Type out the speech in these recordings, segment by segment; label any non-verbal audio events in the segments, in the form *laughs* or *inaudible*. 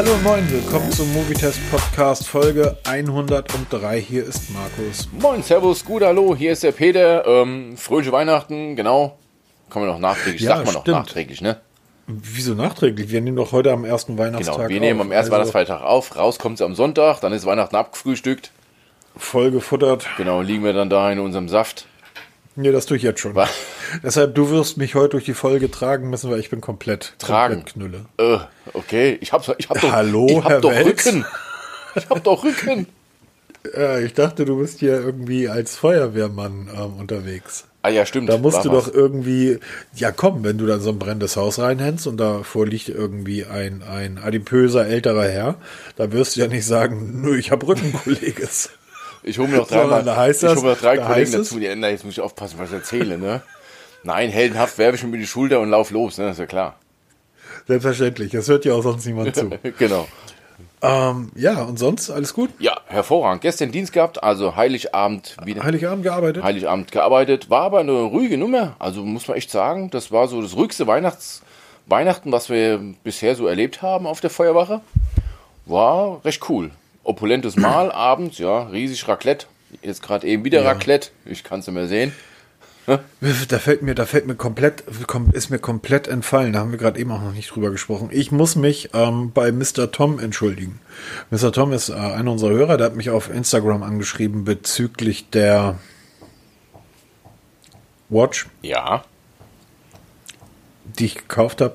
Hallo und moin, willkommen zum Movietest Podcast Folge 103. Hier ist Markus. Moin, Servus, gut, hallo, hier ist der Peter. Ähm, fröhliche Weihnachten, genau. Kann man noch nachträglich, Ja, sagt man noch nachträglich, ne? Wieso nachträglich? Wir nehmen doch heute am ersten Weihnachtstag Genau, wir nehmen auf. am ersten Also Weihnachtsfeiertag auf, raus kommt es am Sonntag, dann ist Weihnachten abgefrühstückt. Voll gefuttert. Genau, liegen wir dann da in unserem Saft. Nee, das tue ich jetzt schon. Was? Deshalb, du wirst mich heute durch die Folge tragen müssen, weil ich bin komplett, Tragen. komplett Knülle. Äh, okay, ich hab, ich hab doch, Hallo, ich hab Herr doch Welz? Rücken. Ich hab doch Rücken. *laughs* Äh, ich dachte, du bist hier irgendwie als Feuerwehrmann ähm, unterwegs. Ah ja, stimmt. Da musst du was. doch irgendwie, ja komm, wenn du dann so ein brennendes Haus reinhänst und davor liegt irgendwie ein, ein adipöser älterer Herr, da wirst du ja nicht sagen, nö, ich hab Rücken, Kolleges. Ich hole mir noch Sondern dreimal, da heißt ich das- hole mir noch drei da Kollegen dazu, die ändern, jetzt muss ich aufpassen, was ich erzähle, ne? Nein, heldenhaft werfe ich mir die Schulter und lauf los, ne? ist ja klar. Selbstverständlich, das hört ja auch sonst niemand zu. *laughs* Genau. ähm, ja, und sonst alles gut? Ja, hervorragend. Gestern Dienst gehabt, also Heiligabend wieder. Heiligabend gearbeitet? Heiligabend gearbeitet. War aber eine ruhige Nummer. Also muss man echt sagen, das war so das ruhigste Weihnachts Weihnachten, was wir bisher so erlebt haben auf der Feuerwache. War recht cool. Opulentes Mahl *clears throat* abends, ja, riesig Raclette. Jetzt gerade eben wieder Ja. Raclette. Ich kann es nicht mehr sehen. *laughs* Da fällt mir, da fällt mir komplett, kom- ist mir komplett entfallen. Da haben wir gerade eben auch noch nicht drüber gesprochen. Ich muss mich ähm, bei Mr. Tom entschuldigen. Mr. Tom ist äh, einer unserer Hörer, der hat mich auf Instagram angeschrieben bezüglich der Watch, Ja. die ich gekauft habe.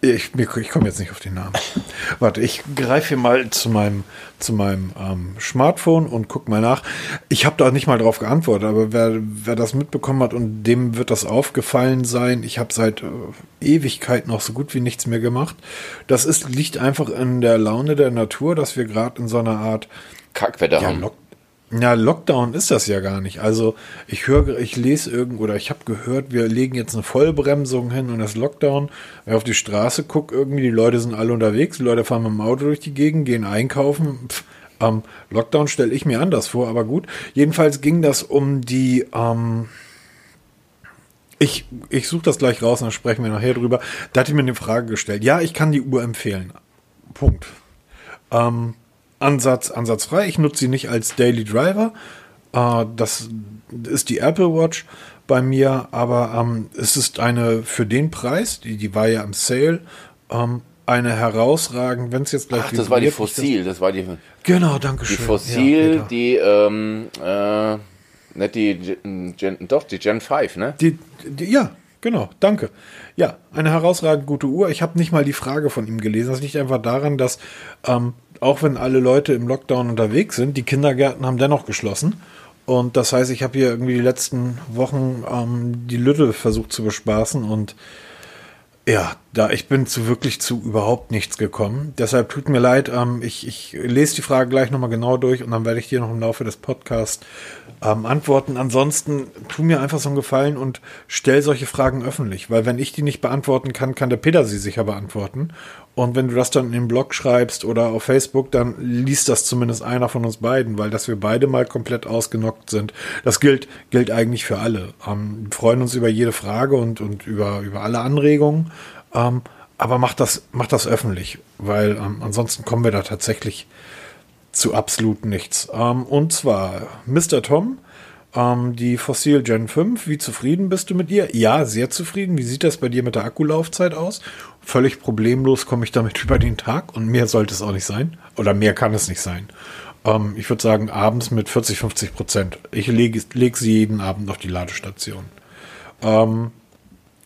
Ich, ich komme jetzt nicht auf den Namen. Warte, ich greife hier mal zu meinem, zu meinem ähm, Smartphone und guck mal nach. Ich habe da nicht mal drauf geantwortet, aber wer, wer das mitbekommen hat und dem wird das aufgefallen sein. Ich habe seit äh, Ewigkeit noch so gut wie nichts mehr gemacht. Das ist, liegt einfach in der Laune der Natur, dass wir gerade in so einer Art Kackwetter ja, haben. Lock ja, Lockdown ist das ja gar nicht. Also ich höre, ich lese irgendwo oder ich habe gehört, wir legen jetzt eine Vollbremsung hin und das Lockdown. Wenn ich auf die Straße gucke, irgendwie die Leute sind alle unterwegs, die Leute fahren mit dem Auto durch die Gegend, gehen einkaufen. Pff, ähm, Lockdown stelle ich mir anders vor, aber gut. Jedenfalls ging das um die. Ähm, ich ich suche das gleich raus dann sprechen wir nachher drüber. Da hat die mir eine Frage gestellt. Ja, ich kann die Uhr empfehlen. Punkt. Ähm, Ansatz, ansatzfrei. Ich nutze sie nicht als Daily Driver. Äh, das ist die Apple Watch bei mir, aber ähm, es ist eine für den Preis, die, die war ja im Sale, ähm, eine herausragend, wenn es jetzt gleich Ach, das war die Fossil. Das war die, Das, genau, danke die schön. Fossil, Ja, die, ähm, äh, nicht die Gen, Gen, doch, die Gen 5, ne? Die, die, ja, genau, danke. Ja, eine herausragend gute Uhr. Ich habe nicht mal die Frage von ihm gelesen. Das liegt einfach daran, dass ähm, auch wenn alle Leute im Lockdown unterwegs sind, die Kindergärten haben dennoch geschlossen. Und das heißt, ich habe hier irgendwie die letzten Wochen ähm, die Lütte versucht zu bespaßen und ja, da ich bin zu wirklich zu überhaupt nichts gekommen. Deshalb tut mir leid, ähm, ich, ich lese die Frage gleich nochmal genau durch und dann werde ich dir noch im Laufe des Podcasts ähm, antworten. Ansonsten tu mir einfach so einen Gefallen und stell solche Fragen öffentlich, weil wenn ich die nicht beantworten kann, kann der Peter sie sicher beantworten. Und wenn du das dann in den Blog schreibst oder auf Facebook, dann liest das zumindest einer von uns beiden, weil dass wir beide mal komplett ausgenockt sind. Das gilt, gilt eigentlich für alle. Ähm, wir freuen uns über jede Frage und, und über, über alle Anregungen. Ähm, aber macht das, macht das öffentlich, weil ähm, ansonsten kommen wir da tatsächlich zu absolut nichts. Ähm, und zwar Mr. Tom, ähm, die Fossil Gen 5. Wie zufrieden bist du mit ihr? Ja, sehr zufrieden. Wie sieht das bei dir mit der Akkulaufzeit aus? Völlig problemlos komme ich damit *laughs* über den Tag und mehr sollte es auch nicht sein. Oder mehr kann es nicht sein. Ähm, ich würde sagen, abends mit 40, 50 Prozent. Ich lege leg sie jeden Abend auf die Ladestation. Ähm,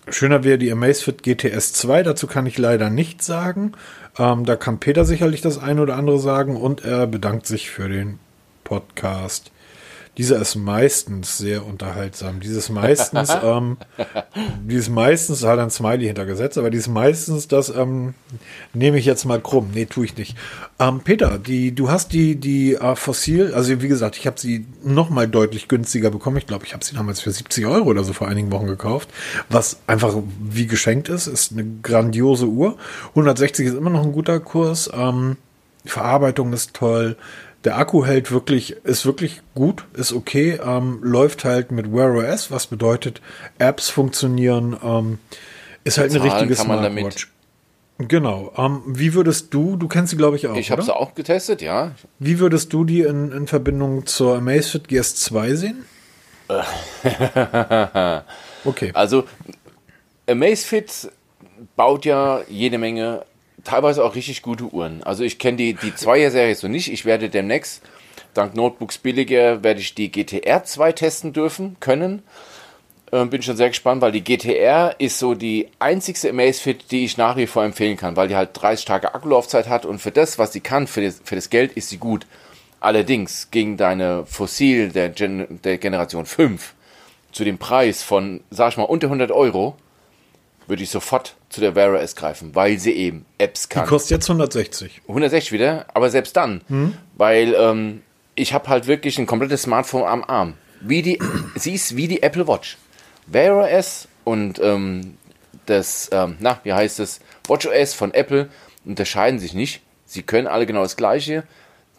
Schöner wäre die Amazfit GTS 2, dazu kann ich leider nichts sagen. Ähm, da kann Peter sicherlich das eine oder andere sagen und er bedankt sich für den Podcast. Dieser ist meistens sehr unterhaltsam. Dieses meistens, *laughs* ähm, dieses meistens, da hat er ein Smiley hintergesetzt, aber dieses meistens, das ähm, nehme ich jetzt mal krumm. Nee, tue ich nicht. Ähm, Peter, die, du hast die, die äh, Fossil, also wie gesagt, ich habe sie noch mal deutlich günstiger bekommen. Ich glaube, ich habe sie damals für 70 Euro oder so vor einigen Wochen gekauft, was einfach wie geschenkt ist. Ist eine grandiose Uhr. 160 ist immer noch ein guter Kurs. Ähm, die Verarbeitung ist toll. Der Akku hält wirklich, ist wirklich gut, ist okay, ähm, läuft halt mit Wear OS, was bedeutet, Apps funktionieren, ähm, ist halt eine Bezahlen richtige kann man damit. Smartwatch. Genau. Ähm, wie würdest du, du kennst sie glaube ich auch, Ich habe sie auch getestet, ja. Wie würdest du die in, in Verbindung zur Amazfit GS2 sehen? *laughs* okay. Also Amazfit baut ja jede Menge, teilweise auch richtig gute Uhren. Also ich kenne die, die Zweier-Serie so nicht. Ich werde demnächst, dank Notebooks billiger, werde ich die GTR 2 testen dürfen, können. Ähm, bin schon sehr gespannt, weil die GTR ist so die einzigste Amazfit, die ich nach wie vor empfehlen kann, weil die halt 30 Tage Akkulaufzeit hat und für das, was sie kann, für das, für das Geld ist sie gut. Allerdings gegen deine Fossil der, Gen der Generation 5 zu dem Preis von, sag ich mal, unter 100 Euro, würde ich sofort zu der Wear S greifen, weil sie eben Apps Die kann. kostet jetzt 160. 160 wieder, aber selbst dann, weil ähm, ich habe halt wirklich ein komplettes Smartphone am Arm. Wie die, sie ist wie die Apple Watch. Wear OS und ähm, das, ähm, na, wie heißt es, Watch OS von Apple unterscheiden sich nicht. Sie können alle genau das Gleiche.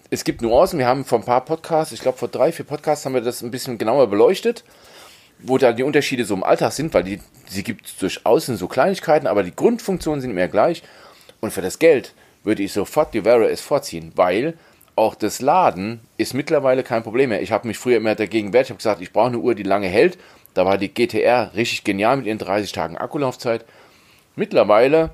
Es gibt Nuancen. Wir haben vor ein paar Podcasts, ich glaube vor drei, vier Podcasts haben wir das ein bisschen genauer beleuchtet, wo da die Unterschiede so im Alltag sind, weil die, sie gibt durchaus in so Kleinigkeiten, aber die Grundfunktionen sind immer gleich. Und für das Geld würde ich sofort die Wear OS vorziehen, weil auch das Laden ist mittlerweile kein Problem mehr. Ich habe mich früher immer dagegen wehrt. Ich habe gesagt, ich brauche eine Uhr, die lange hält. Da war die GTR richtig genial mit ihren 30 Tagen Akkulaufzeit. Mittlerweile,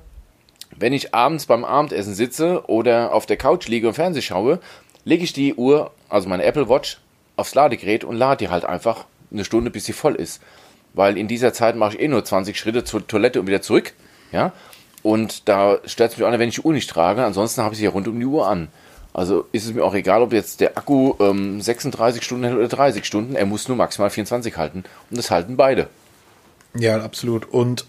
wenn ich abends beim Abendessen sitze oder auf der Couch liege und Fernseh schaue, lege ich die Uhr, also meine Apple Watch, aufs Ladegerät und lade die halt einfach eine Stunde, bis sie voll ist. Weil in dieser Zeit mache ich eh nur 20 Schritte zur Toilette und wieder zurück. Ja? Und da stört es mich auch nicht, wenn ich die Uhr nicht trage. Ansonsten habe ich sie ja rund um die Uhr an. Also ist es mir auch egal, ob jetzt der Akku ähm, 36 Stunden hält oder 30 Stunden. Er muss nur maximal 24 halten. Und das halten beide. Ja, absolut. Und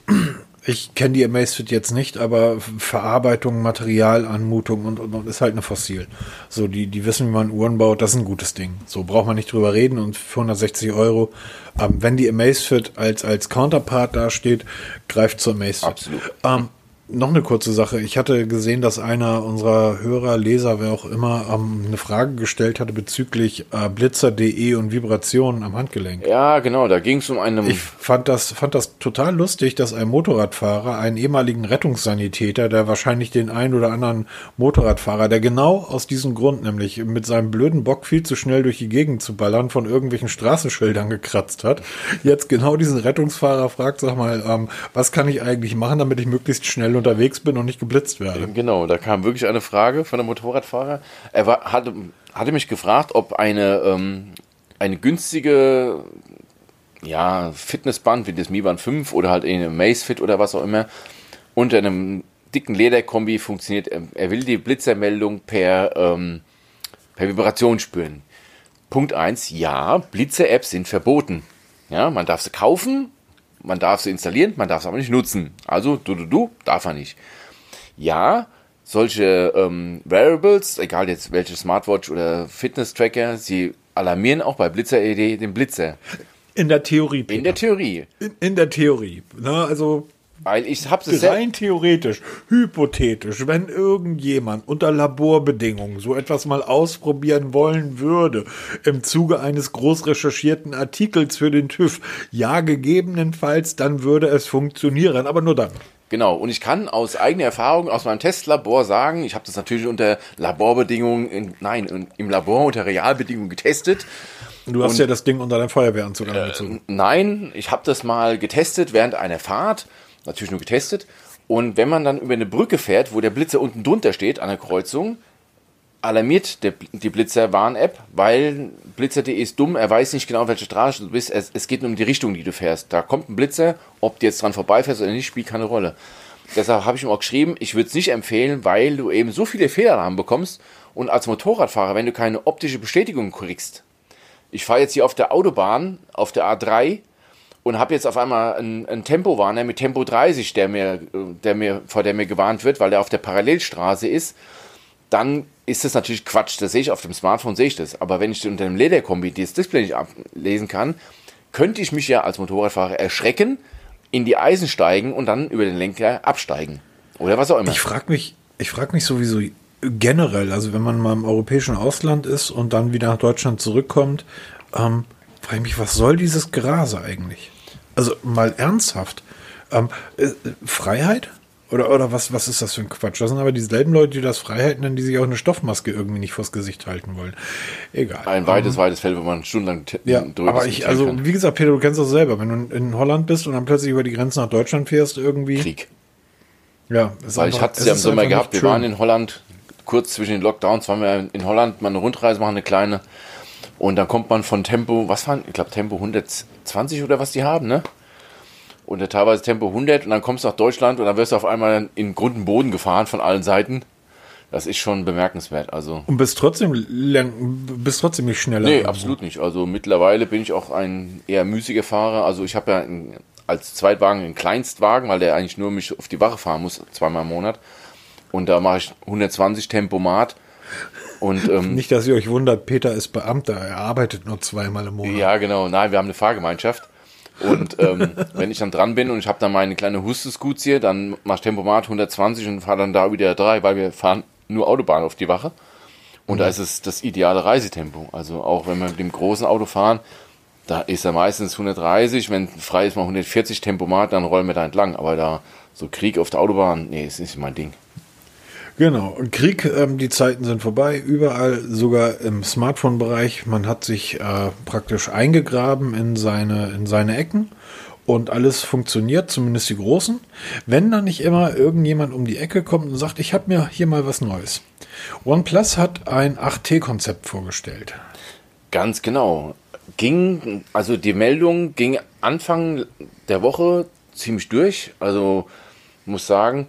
ich kenne die Amazfit jetzt nicht, aber Verarbeitung, Materialanmutung und, und, und ist halt eine Fossil. So, die, die wissen, wie man Uhren baut, das ist ein gutes Ding. So braucht man nicht drüber reden und für 160 Euro, ähm, wenn die Amazfit als, als Counterpart dasteht, greift zur Amazfit. Absolut. Ähm, noch eine kurze Sache. Ich hatte gesehen, dass einer unserer Hörer, Leser, wer auch immer, ähm, eine Frage gestellt hatte bezüglich äh, Blitzer.de und Vibrationen am Handgelenk. Ja, genau. Da ging es um einen. Ich fand das, fand das total lustig, dass ein Motorradfahrer, einen ehemaligen Rettungssanitäter, der wahrscheinlich den einen oder anderen Motorradfahrer, der genau aus diesem Grund, nämlich mit seinem blöden Bock viel zu schnell durch die Gegend zu ballern, von irgendwelchen Straßenschildern gekratzt hat, jetzt genau diesen Rettungsfahrer fragt, sag mal, ähm, was kann ich eigentlich machen, damit ich möglichst schnell unterwegs bin und nicht geblitzt werde? Genau, da kam wirklich eine Frage von einem Motorradfahrer. Er war, hatte, hatte mich gefragt, ob eine, ähm, eine günstige ja, Fitnessband wie das Mi Band 5 oder halt eine Macefit oder was auch immer unter einem dicken Lederkombi funktioniert. Er will die Blitzermeldung per, ähm, per Vibration spüren. Punkt 1, ja, Blitzer-Apps sind verboten. Ja, man darf sie kaufen, man darf sie installieren, man darf sie aber nicht nutzen. Also, du, du, du, darf er nicht. Ja, solche ähm, Wearables, egal jetzt welche Smartwatch oder Fitness-Tracker, sie alarmieren auch bei Blitzer.ed den Blitzer. In der Theorie. In der Theorie. in, in der Theorie. Na, also Weil ich habe es. Rein theoretisch, hypothetisch, wenn irgendjemand unter Laborbedingungen so etwas mal ausprobieren wollen würde, im Zuge eines groß recherchierten Artikels für den TÜV, ja, gegebenenfalls, dann würde es funktionieren, aber nur dann. Genau, und ich kann aus eigener Erfahrung aus meinem Testlabor sagen, ich habe das natürlich unter Laborbedingungen, in, nein, in, im Labor unter Realbedingungen getestet. Du hast ja das Ding unter deinem Feuerwehranzug angezogen. Nein, ich habe das mal getestet während einer Fahrt, natürlich nur getestet. Und wenn man dann über eine Brücke fährt, wo der Blitzer unten drunter steht an der Kreuzung, alarmiert der, die Blitzer-Warn-App, weil Blitzer.de ist dumm, er weiß nicht genau, welche Straße du bist. Es, es geht nur um die Richtung, die du fährst. Da kommt ein Blitzer, ob du jetzt dran vorbeifährst oder nicht, spielt keine Rolle. Deshalb habe ich ihm auch geschrieben, ich würde es nicht empfehlen, weil du eben so viele Fehlalarme bekommst und als Motorradfahrer, wenn du keine optische Bestätigung kriegst. Ich fahre jetzt hier auf der Autobahn, auf der A3 und habe jetzt auf einmal einen, einen Tempowarner mit Tempo 30, der mir, der mir, vor der mir gewarnt wird, weil der auf der Parallelstraße ist, dann ist das natürlich Quatsch. Das sehe ich auf dem Smartphone, sehe ich das. Aber wenn ich unter dem Lederkombi das Display nicht ablesen kann, könnte ich mich ja als Motorradfahrer erschrecken, in die Eisen steigen und dann über den Lenker absteigen. Oder was auch immer. Ich frage mich, ich frage mich sowieso generell, also wenn man mal im europäischen Ausland ist und dann wieder nach Deutschland zurückkommt, ähm, frage ich mich, was soll dieses Gerase eigentlich? Also mal ernsthaft. Ähm, äh, Freiheit? Oder, oder was, was ist das für ein Quatsch? Das sind aber dieselben Leute, die das Freiheiten nennen, die sich auch eine Stoffmaske irgendwie nicht vors Gesicht halten wollen. Egal. Ein weites, um, weites Feld, wo man stundenlang ja, aber ich, also, kann. wie gesagt, Peter, du kennst das selber. Wenn du in Holland bist und dann plötzlich über die Grenze nach Deutschland fährst, irgendwie. Krieg. Ja, Weil einfach, ich hatte es ja im Sommer gehabt, wir waren in Holland, kurz zwischen den Lockdowns waren wir in Holland mal eine Rundreise machen, eine kleine. Und dann kommt man von Tempo, was waren, ich glaube Tempo 120 oder was die haben, ne? Und teilweise Tempo 100 und dann kommst du nach Deutschland und dann wirst du auf einmal in Grund und Boden gefahren von allen Seiten. Das ist schon bemerkenswert. Also und bist trotzdem bist trotzdem nicht schneller. Nee, irgendwo. absolut nicht. Also mittlerweile bin ich auch ein eher müßiger Fahrer. Also ich habe ja ein, als Zweitwagen einen Kleinstwagen, weil der eigentlich nur mich auf die Wache fahren muss, zweimal im Monat. Und da mache ich 120 Tempomat. Und, ähm, Nicht, dass ihr euch wundert, Peter ist Beamter, er arbeitet nur zweimal im Monat. Ja, genau. Nein, wir haben eine Fahrgemeinschaft. Und ähm, *laughs* wenn ich dann dran bin und ich habe dann meine kleine Husteskuzie, dann mache ich Tempomat 120 und fahre dann da wieder drei, weil wir fahren nur Autobahn auf die Wache. Und mhm. da ist es das ideale Reisetempo. Also auch wenn wir mit dem großen Auto fahren, da ist er meistens 130, wenn frei ist mal 140 Tempomat, dann rollen wir da entlang. Aber da so Krieg auf der Autobahn, nee, ist nicht mein Ding. Genau, und Krieg, ähm, die Zeiten sind vorbei, überall, sogar im Smartphone-Bereich. Man hat sich äh, praktisch eingegraben in seine, in seine Ecken und alles funktioniert, zumindest die großen. Wenn dann nicht immer irgendjemand um die Ecke kommt und sagt, ich habe mir hier mal was Neues. OnePlus hat ein 8T-Konzept vorgestellt. Ganz genau. Ging, also die Meldung ging Anfang der Woche ziemlich durch. Also muss sagen,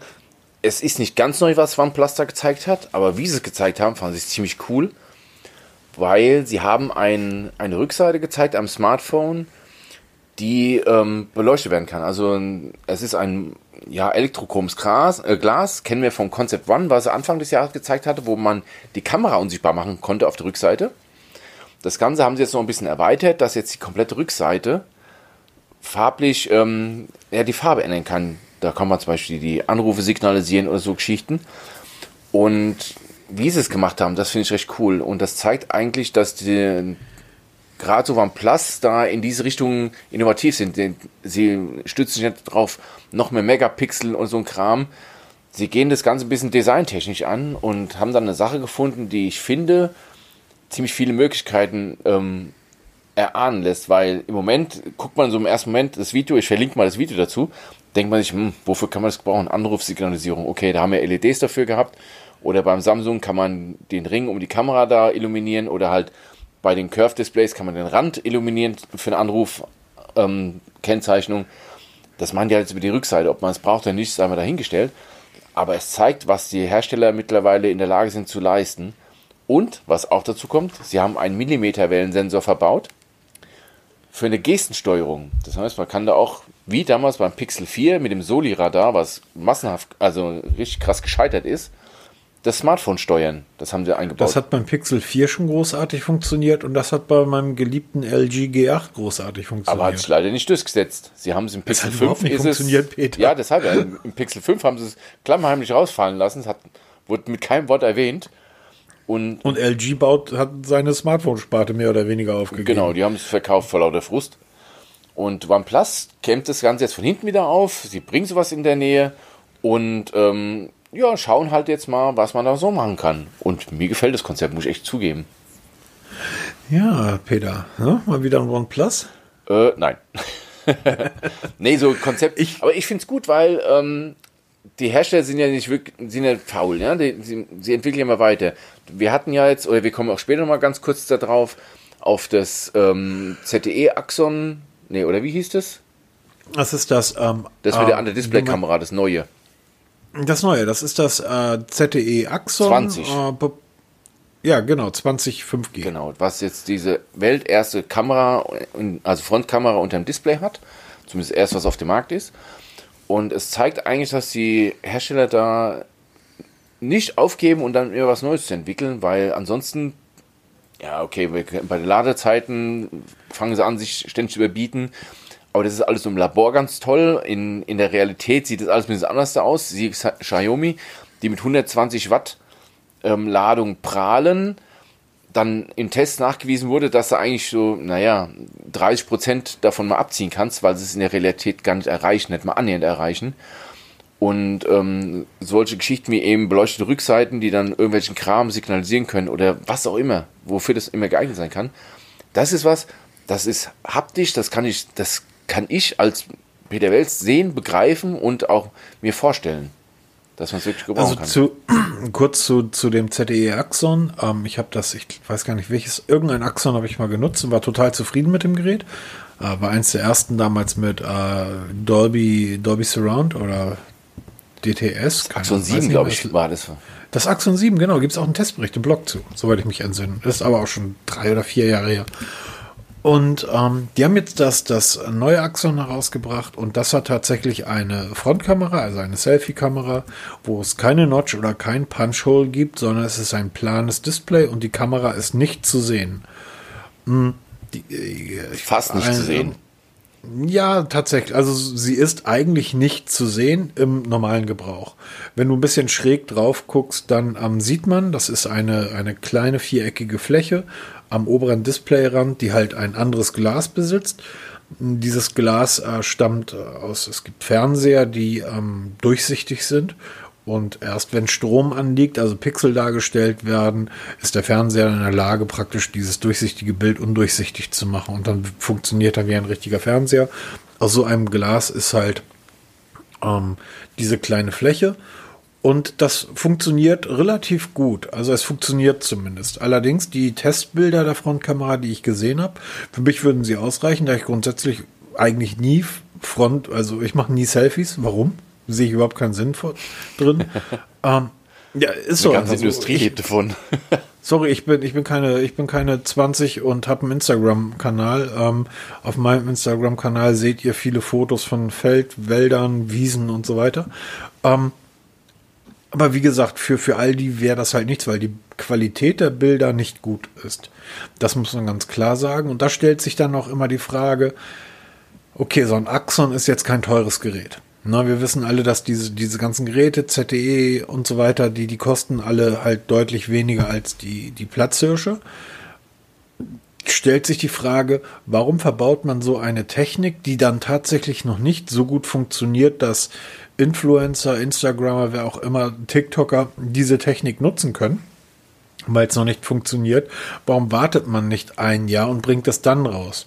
es ist nicht ganz neu, was OnePlus da gezeigt hat, aber wie sie es gezeigt haben, fand ich ziemlich cool, weil sie haben ein, eine Rückseite gezeigt am Smartphone, die ähm, beleuchtet werden kann. Also es ist ein ja, elektrochromes Glas, äh, Glas, kennen wir vom Concept One, was er Anfang des Jahres gezeigt hatte, wo man die Kamera unsichtbar machen konnte auf der Rückseite. Das Ganze haben sie jetzt noch ein bisschen erweitert, dass jetzt die komplette Rückseite farblich ähm, ja, die Farbe ändern kann. Da kann man zum Beispiel die Anrufe signalisieren oder so Geschichten. Und wie sie es gemacht haben, das finde ich recht cool. Und das zeigt eigentlich, dass die gerade so OnePlus da in diese Richtung innovativ sind. Sie stützen sich nicht drauf, noch mehr Megapixel und so ein Kram. Sie gehen das Ganze ein bisschen designtechnisch an und haben dann eine Sache gefunden, die ich finde ziemlich viele Möglichkeiten ähm, erahnen lässt, weil im Moment guckt man so im ersten Moment das Video, ich verlinke mal das Video dazu, denkt man sich, hm, wofür kann man das brauchen? Anrufsignalisierung. Okay, da haben wir LEDs dafür gehabt. Oder beim Samsung kann man den Ring um die Kamera da illuminieren oder halt bei den Curve-Displays kann man den Rand illuminieren für eine Anruf-Kennzeichnung. Ähm, das machen die halt über die Rückseite. Ob man es braucht oder nicht, ist einmal dahingestellt. Aber es zeigt, was die Hersteller mittlerweile in der Lage sind zu leisten. Und, was auch dazu kommt, sie haben einen Millimeterwellensensor verbaut für eine Gestensteuerung. Das heißt, man kann da auch, wie damals beim Pixel 4 mit dem Soli-Radar, was massenhaft, also richtig krass gescheitert ist, das Smartphone steuern. Das haben sie eingebaut. Das hat beim Pixel 4 schon großartig funktioniert und das hat bei meinem geliebten LG G8 großartig funktioniert. Aber hat sich leider nicht durchgesetzt. Sie haben es im Pixel 5 nicht ist funktioniert, es, Peter. Ja, deshalb. Ja, Im Pixel 5 haben sie es klammheimlich rausfallen lassen. Es hat, wurde mit keinem Wort erwähnt. Und, und LG baut, hat seine Smartphone-Sparte mehr oder weniger aufgegeben. Genau, die haben es verkauft vor lauter Frust. Und OnePlus kämmt das Ganze jetzt von hinten wieder auf. Sie bringen sowas in der Nähe und ähm, ja, schauen halt jetzt mal, was man da so machen kann. Und mir gefällt das Konzept, muss ich echt zugeben. Ja, Peter, ne? mal wieder ein OnePlus? Äh, nein. *laughs* nee, so Konzept. Ich, aber ich finde es gut, weil ähm, die Hersteller sind ja nicht wirklich, sind ja faul, ja. Die, sie, sie, entwickeln ja immer weiter. Wir hatten ja jetzt, oder wir kommen auch später noch mal ganz kurz darauf, auf das ähm, ZTE Axon, nee, oder wie hieß das? Das ist das. Ähm, das mit ähm, der andere Display-Kamera, das neue. Das neue, das ist das äh, ZTE Axon. 20. Äh, ja, genau, 20 5G. Genau, was jetzt diese welterste Kamera, also Frontkamera unter dem Display hat. Zumindest erst, was auf dem Markt ist. Und es zeigt eigentlich, dass die Hersteller da nicht aufgeben und dann immer was Neues zu entwickeln, weil ansonsten, ja, okay, bei den Ladezeiten fangen sie an, sich ständig zu überbieten. Aber das ist alles im Labor ganz toll. In, in der Realität sieht das alles ein bisschen anders aus. Sie Xiaomi, die mit 120 Watt ähm, Ladung prahlen, dann im Test nachgewiesen wurde, dass du eigentlich so, naja, 30 Prozent davon mal abziehen kannst, weil sie es in der Realität gar nicht erreichen, nicht mal annähernd erreichen. Und ähm, solche Geschichten wie eben beleuchtete Rückseiten, die dann irgendwelchen Kram signalisieren können oder was auch immer, wofür das immer geeignet sein kann. Das ist was, das ist haptisch, das kann ich, das kann ich als Peter Wels sehen, begreifen und auch mir vorstellen, dass man es wirklich gebrauchen also kann. Zu, *clears throat* kurz zu, zu dem ZTE Axon. Ähm, ich habe das, ich weiß gar nicht welches, irgendein Axon habe ich mal genutzt und war total zufrieden mit dem Gerät. Äh, war eins der ersten damals mit äh, Dolby, Dolby Surround oder DTS. Axon 7, glaube ich, war das. Das Axon 7, genau, gibt es auch einen Testbericht im Blog zu, soweit ich mich entsinne. Das ist aber auch schon drei oder vier Jahre her. Und ähm, die haben jetzt das, das neue Axon herausgebracht und das hat tatsächlich eine Frontkamera, also eine Selfie-Kamera, wo es keine Notch oder kein Punch-Hole gibt, sondern es ist ein planes Display und die Kamera ist nicht zu sehen. Hm, die, äh, Fast nicht ein, zu sehen. Ja, tatsächlich. Also sie ist eigentlich nicht zu sehen im normalen Gebrauch. Wenn du ein bisschen schräg drauf guckst, dann ähm, sieht man, das ist eine, eine kleine viereckige Fläche am oberen Displayrand, die halt ein anderes Glas besitzt. Dieses Glas äh, stammt äh, aus, es gibt Fernseher, die ähm, durchsichtig sind und erst wenn Strom anliegt, also Pixel dargestellt werden, ist der Fernseher in der Lage, praktisch dieses durchsichtige Bild undurchsichtig zu machen. Und dann funktioniert er wie ein richtiger Fernseher. Aus so einem Glas ist halt ähm, diese kleine Fläche. Und das funktioniert relativ gut. Also es funktioniert zumindest. Allerdings die Testbilder der Frontkamera, die ich gesehen habe, für mich würden sie ausreichen, da ich grundsätzlich eigentlich nie Front, also ich mache nie Selfies. Warum? Sehe ich überhaupt keinen Sinn vor, drin. *laughs* ähm, ja, ist so. Die ganze also, Industrie lebt davon. *laughs* sorry, ich bin, ich bin keine, ich bin keine 20 und habe einen Instagram-Kanal. Ähm, auf meinem Instagram-Kanal seht ihr viele Fotos von Feld, Wäldern, Wiesen und so weiter. Ähm, aber wie gesagt, für, für all die wäre das halt nichts, weil die Qualität der Bilder nicht gut ist. Das muss man ganz klar sagen. Und da stellt sich dann auch immer die Frage, okay, so ein Axon ist jetzt kein teures Gerät. Na, wir wissen alle, dass diese, diese ganzen Geräte, ZTE und so weiter, die, die kosten alle halt deutlich weniger als die, die Platzhirsche. Stellt sich die Frage, warum verbaut man so eine Technik, die dann tatsächlich noch nicht so gut funktioniert, dass Influencer, Instagrammer, wer auch immer, TikToker diese Technik nutzen können, weil es noch nicht funktioniert. Warum wartet man nicht ein Jahr und bringt es dann raus?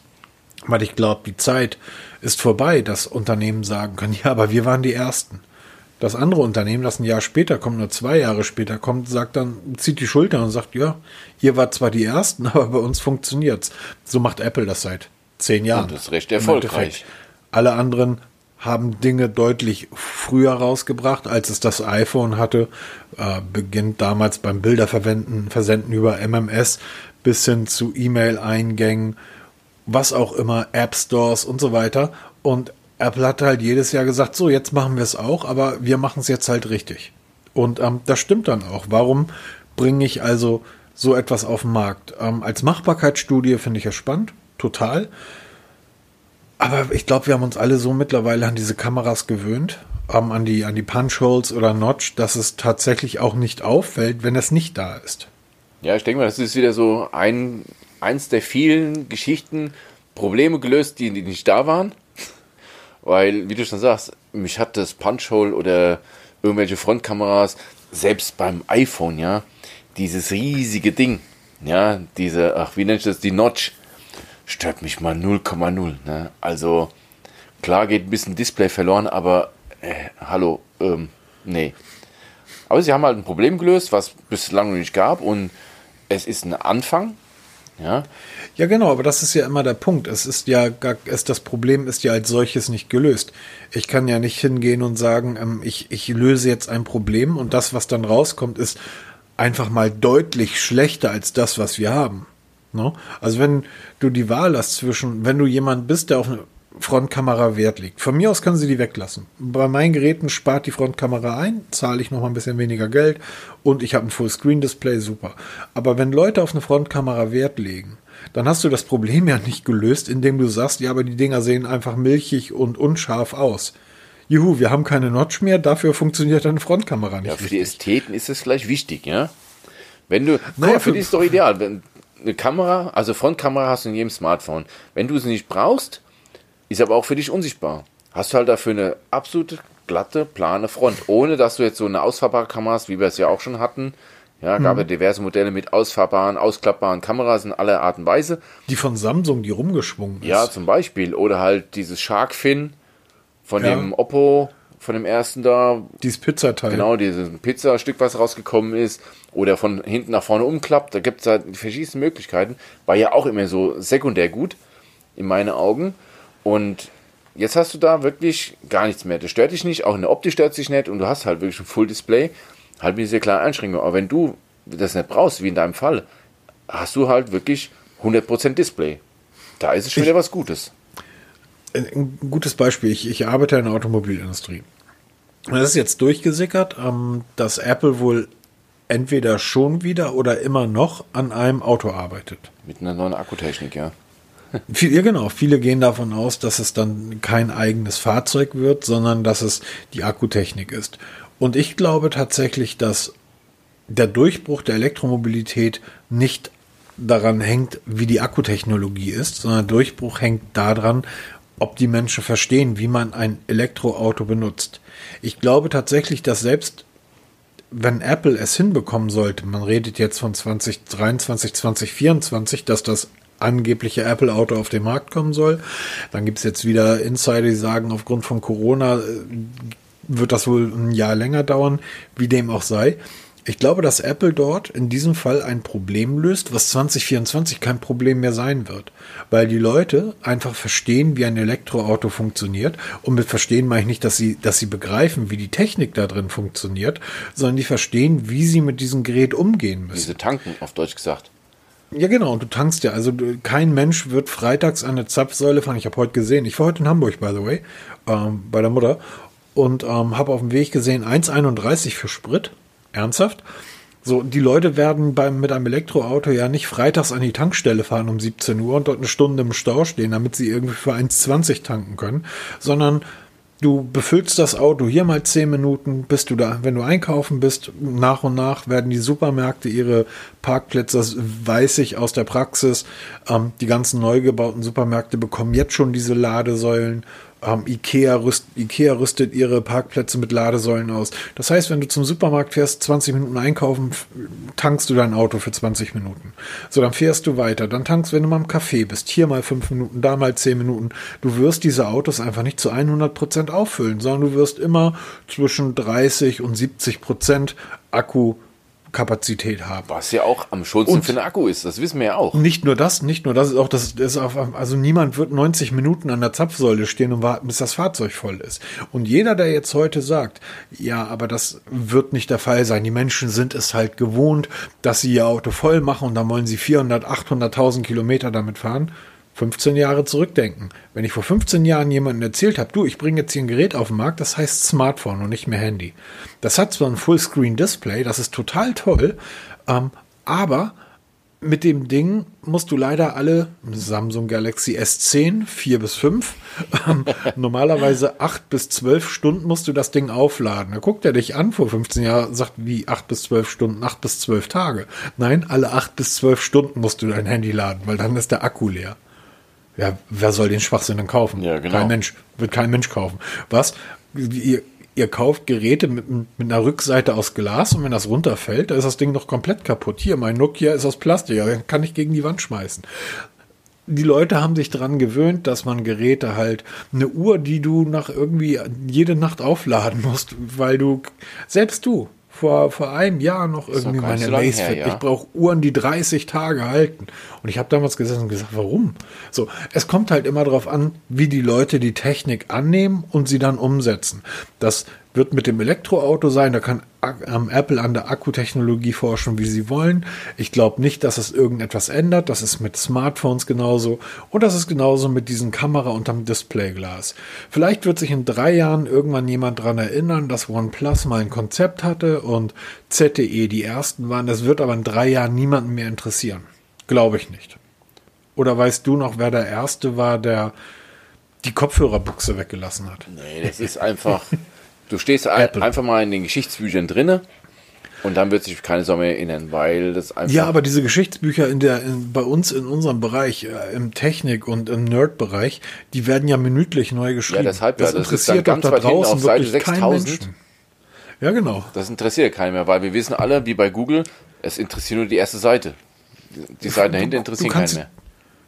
Weil ich glaube, die Zeit ist vorbei, dass Unternehmen sagen können, *laughs* ja, aber wir waren die Ersten. Das andere Unternehmen, das ein Jahr später kommt, nur zwei Jahre später kommt, sagt dann, zieht die Schulter und sagt, ja, ihr wart zwar die Ersten, *laughs* aber bei uns funktioniert's. So macht Apple das seit zehn Jahren. Und das ist recht erfolgreich. Alle anderen haben Dinge deutlich früher rausgebracht, als es das iPhone hatte. Äh, beginnt damals beim Bilderverwenden, Versenden über MMS bis hin zu E-Mail-Eingängen was auch immer, App Stores und so weiter. Und Apple hat halt jedes Jahr gesagt, so, jetzt machen wir es auch, aber wir machen es jetzt halt richtig. Und ähm, das stimmt dann auch. Warum bringe ich also so etwas auf den Markt? Ähm, als Machbarkeitsstudie finde ich es spannend, total. Aber ich glaube, wir haben uns alle so mittlerweile an diese Kameras gewöhnt, ähm, an die, an die Punch-Holes oder Notch, dass es tatsächlich auch nicht auffällt, wenn es nicht da ist. Ja, ich denke mal, das ist wieder so ein eins der vielen Geschichten Probleme gelöst, die, nicht da waren. Weil, wie du schon sagst, mich hat das Punchhole oder irgendwelche Frontkameras, selbst beim iPhone, ja, dieses riesige Ding, ja, diese, ach, wie nennt ich das, die Notch, stört mich mal 0,0. Ne? Also, klar geht ein bisschen Display verloren, aber, äh, hallo, ähm, nee. Aber sie haben halt ein Problem gelöst, was bislang noch nicht gab und es ist ein Anfang, ja. Ja, genau, aber das ist ja immer der Punkt. Es ist ja gar, es, das Problem ist ja als solches nicht gelöst. Ich kann ja nicht hingehen und sagen, ähm, ich, ich löse jetzt ein Problem und das, was dann rauskommt, ist einfach mal deutlich schlechter als das, was wir haben. Ne? Also wenn du die Wahl hast zwischen, wenn du jemand bist, der auf eine Frontkamera Wert legt. Von mir aus können sie die weglassen. Bei meinen Geräten spart die Frontkamera ein, zahle ich noch mal ein bisschen weniger Geld und ich habe ein Fullscreen-Display, super. Aber wenn Leute auf eine Frontkamera Wert legen, dann hast du das Problem *laughs* ja nicht gelöst, indem du sagst, ja, aber die Dinger sehen einfach milchig und unscharf aus. Juhu, wir haben keine Notch mehr, dafür funktioniert deine Frontkamera nicht. Ja, für richtig. die Ästheten ist es gleich wichtig, ja. Wenn du, naja, für, für die ist doch ideal. Wenn eine Kamera, also Frontkamera hast du in jedem Smartphone. Wenn du sie nicht brauchst, ist aber auch für dich unsichtbar. Hast du halt dafür eine absolute glatte, plane Front, ohne dass du jetzt so eine ausfahrbare Kamera hast, wie wir es ja auch schon hatten. Ja, gab ja diverse Modelle mit ausfahrbaren, ausklappbaren Kameras in aller Art und Weise. Die von Samsung, die rumgeschwungen ist. Ja, zum Beispiel. Oder halt dieses Shark Fin von Ja. dem Oppo, von dem ersten da. Dieses Pizzateil. Genau, dieses Pizzastück, was rausgekommen ist. Oder von hinten nach vorne umklappt. Da gibt es halt die verschiedensten Möglichkeiten. War ja auch immer so sekundär gut, in meinen Augen. Und jetzt hast du da wirklich gar nichts mehr. Das stört dich nicht, auch in der Optik stört sich nicht. Und du hast halt wirklich ein Full Display. Halt mit dieser kleinen Einschränkung. Aber wenn du das nicht brauchst, wie in deinem Fall, hast du halt wirklich 100% Display. Da ist es schon Ich- wieder was Gutes. Ein gutes Beispiel. Ich, ich arbeite in der Automobilindustrie. Und es ist jetzt durchgesickert, ähm, dass Apple wohl entweder schon wieder oder immer noch an einem Auto arbeitet. Mit einer neuen Akkutechnik, ja. Viel, ja, genau. Viele gehen davon aus, dass es dann kein eigenes Fahrzeug wird, sondern dass es die Akkutechnik ist. Und ich glaube tatsächlich, dass der Durchbruch der Elektromobilität nicht daran hängt, wie die Akkutechnologie ist, sondern der Durchbruch hängt daran, ob die Menschen verstehen, wie man ein Elektroauto benutzt. Ich glaube tatsächlich, dass selbst wenn Apple es hinbekommen sollte, man redet jetzt von 2023, 2024, dass das angebliche Apple-Auto auf den Markt kommen soll. Dann gibt es jetzt wieder Insider, die sagen, aufgrund von Corona äh, wird das wohl ein Jahr länger dauern, wie dem auch sei. Ich glaube, dass Apple dort in diesem Fall ein Problem löst, was 2024 kein Problem mehr sein wird, weil die Leute einfach verstehen, wie ein Elektroauto funktioniert. Und mit verstehen meine ich nicht, dass sie, dass sie begreifen, wie die Technik da drin funktioniert, sondern die verstehen, wie sie mit diesem Gerät umgehen müssen. Diese Tanken, auf Deutsch gesagt. Ja, genau. Und du tankst ja. Also du- kein Mensch wird freitags an eine Zapfsäule fahren. Ich habe heute gesehen. Ich war heute in Hamburg, by the way, ähm, bei der Mutter und ähm, habe auf dem Weg gesehen 1,31 für Sprit. Ernsthaft? So, die Leute werden beim, mit einem Elektroauto ja nicht freitags an die Tankstelle fahren um 17 Uhr und dort eine Stunde im Stau stehen, damit sie irgendwie für 1,20 tanken können, sondern du befüllst das Auto hier mal 10 Minuten, bis du da, wenn du einkaufen bist, nach und nach werden die Supermärkte ihre Parkplätze, das weiß ich aus der Praxis, ähm, die ganzen neu gebauten Supermärkte bekommen jetzt schon diese Ladesäulen. Ähm, Ikea, rüst, Ikea rüstet ihre Parkplätze mit Ladesäulen aus. Das heißt, wenn du zum Supermarkt fährst, 20 Minuten einkaufen, tankst du dein Auto für 20 Minuten. So, dann fährst du weiter. Dann tankst, wenn du mal im Café bist. Hier mal 5 Minuten, da mal 10 Minuten. Du wirst diese Autos einfach nicht zu 100 Prozent auffüllen, sondern du wirst immer zwischen 30 und 70 Prozent Akkukapazität haben. Was ja auch am schonsten Und- für einen Akku ist, das wissen wir ja auch. Nicht nur das, nicht nur das, ist auch das ist auf, also niemand wird 90 Minuten an der Zapfsäule stehen und warten, bis das Fahrzeug voll ist. Und jeder, der jetzt heute sagt, ja, aber das wird nicht der Fall sein. Die Menschen sind es halt gewohnt, dass sie ihr Auto voll machen und dann wollen sie 400, 800.000 Kilometer damit fahren. 15 Jahre zurückdenken. Wenn ich vor 15 Jahren jemandem erzählt habe, du, ich bringe jetzt hier ein Gerät auf den Markt, das heißt Smartphone und nicht mehr Handy. Das hat zwar ein Fullscreen-Display, das ist total toll, ähm, aber mit dem Ding musst du leider alle Samsung Galaxy S10, 4 bis 5, ähm, *laughs* normalerweise 8 bis 12 Stunden musst du das Ding aufladen. Da guckt er dich an vor 15 Jahren, sagt wie 8 bis 12 Stunden, 8 bis 12 Tage. Nein, alle 8 bis 12 Stunden musst du dein Handy laden, weil dann ist der Akku leer. Ja, wer soll den Schwachsinn denn kaufen? Ja, genau. Kein Mensch, wird kein Mensch kaufen. Was? Ihr, ihr kauft Geräte mit, mit einer Rückseite aus Glas und wenn das runterfällt, da ist das Ding noch komplett kaputt. Hier, mein Nokia ist aus Plastik, ja, kann ich gegen die Wand schmeißen. Die Leute haben sich daran gewöhnt, dass man Geräte halt, eine Uhr, die du nach irgendwie jede Nacht aufladen musst, weil du, selbst du, vor, vor einem Jahr noch irgendwie meine her, ja. ich brauche Uhren, die 30 Tage halten. Und ich habe damals gesessen und gesagt, warum? So, es kommt halt immer darauf an, wie die Leute die Technik annehmen und sie dann umsetzen. Das wird mit dem Elektroauto sein, da kann Apple an der Akkutechnologie forschen, wie sie wollen. Ich glaube nicht, dass es irgendetwas ändert. Das ist mit Smartphones genauso. Und das ist genauso mit diesen Kamera unterm Displayglas. Vielleicht wird sich in drei Jahren irgendwann jemand dran erinnern, dass OnePlus mal ein Konzept hatte und ZTE die ersten waren. Das wird aber in drei Jahren niemanden mehr interessieren. Glaube ich nicht. Oder weißt du noch, wer der Erste war, der die Kopfhörerbuchse weggelassen hat? Nee, das ist einfach. *laughs* Du stehst Apple. einfach mal in den Geschichtsbüchern drinne Und dann wird sich keine Sau mehr erinnern, weil das einfach. Ja, aber diese Geschichtsbücher in der, in, bei uns in unserem Bereich, äh, im Technik- und im Nerd-Bereich, die werden ja minütlich neu geschrieben. Ja, deshalb ja. das Das ist dann interessiert doch ganz da weit hinten draußen auf Seite wirklich keinen 6000. Menschen. Ja, genau. Das interessiert keinen mehr, weil wir wissen alle, wie bei Google, es interessiert nur die erste Seite. Die Seiten dahinter interessieren keinen mehr.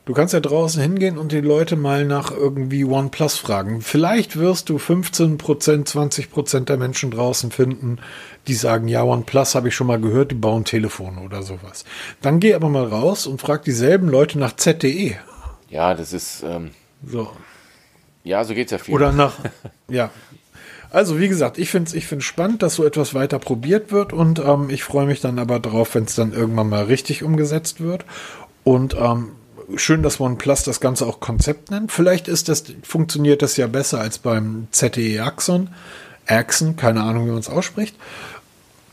Du kannst ja draußen hingehen und die Leute mal nach irgendwie OnePlus fragen. Vielleicht wirst du 15%, 20% der Menschen draußen finden, die sagen, ja, OnePlus habe ich schon mal gehört, die bauen Telefone oder sowas. Dann geh aber mal raus und frag dieselben Leute nach ZTE. Ja, das ist, ähm, So. ja, so geht's ja viel. Oder nach, *laughs* ja. Also wie gesagt, ich finde es ich find's spannend, dass so etwas weiter probiert wird und ähm, ich freue mich dann aber drauf, wenn es dann irgendwann mal richtig umgesetzt wird. Und ähm, schön, dass OnePlus das Ganze auch Konzept nennt. Vielleicht ist das, funktioniert das ja besser als beim ZTE Axon. Axon, keine Ahnung, wie man es ausspricht.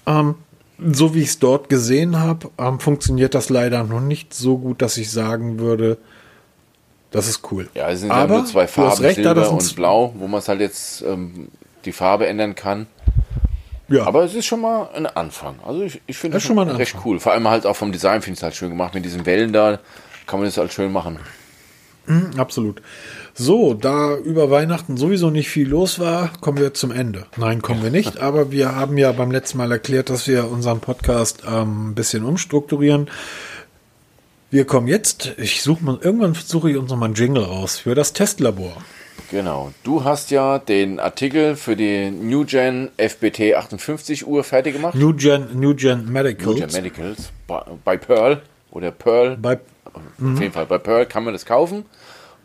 Ähm, so wie ich es dort gesehen habe, ähm, funktioniert das leider noch nicht so gut, dass ich sagen würde, das ist cool. ja, es sind Aber ja nur zwei Farben, recht, da Silber das ein- und Blau, wo man es halt jetzt ähm, die Farbe ändern kann. Ja. Aber es ist schon mal ein Anfang. Also ich, ich finde Das schon mal recht Anfang. cool. Vor allem halt auch vom Design finde ich es halt schön gemacht. Mit diesen Wellen da kann man das halt schön machen. Absolut. So, da über Weihnachten sowieso nicht viel los war, kommen wir zum Ende. Nein, kommen wir nicht, *laughs* aber wir haben ja beim letzten Mal erklärt, dass wir unseren Podcast ähm, ein bisschen umstrukturieren. Wir kommen jetzt, ich suche mal, irgendwann suche ich uns nochmal einen Jingle raus für das Testlabor. Genau. Du hast ja den Artikel für die New Gen FBT 58 Uhr fertig gemacht. New Gen, New Gen New Medicals. Gen Medicals bei, bei Pearl oder Pearl. Bei, Auf jeden Fall bei Pearl kann man das kaufen.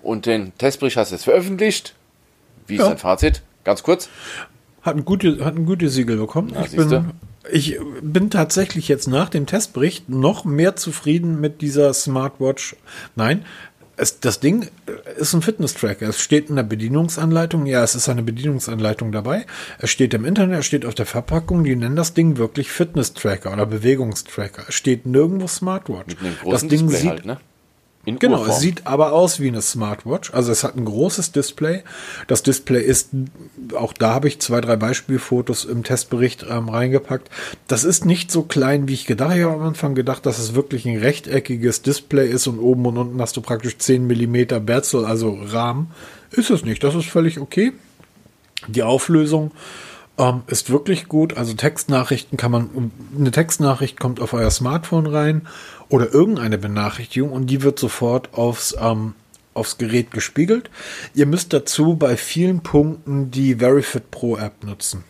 Und den Testbericht hast du jetzt veröffentlicht. Wie ist Ja. dein Fazit? Ganz kurz. Hat ein, gute, hat ein gutes Siegel bekommen. Ja, ich, bin, ich bin tatsächlich jetzt nach dem Testbericht noch mehr zufrieden mit dieser Smartwatch. Nein, es, das Ding ist ein Fitness-Tracker. Es steht in der Bedienungsanleitung. Ja, es ist eine Bedienungsanleitung dabei. Es steht im Internet, es steht auf der Verpackung. Die nennen das Ding wirklich Fitness-Tracker oder Bewegungstracker. Es steht nirgendwo Smartwatch. Das Ding Display sieht halt, ne? In Genau, Urform. es sieht aber aus wie eine Smartwatch. Also es hat ein großes Display. Das Display ist, auch da habe ich zwei, drei Beispielfotos im Testbericht ähm, reingepackt. Das ist nicht so klein, wie ich gedacht habe. Ich habe am Anfang gedacht, dass es wirklich ein rechteckiges Display ist und oben und unten hast du praktisch 10 Millimeter Bezel, also Rahmen. Ist es nicht. Das ist völlig okay. Die Auflösung ähm, ist wirklich gut. Also Textnachrichten kann man, eine Textnachricht kommt auf euer Smartphone rein oder irgendeine Benachrichtigung und die wird sofort aufs, ähm, aufs Gerät gespiegelt. Ihr müsst dazu bei vielen Punkten die Verifit Pro App nutzen.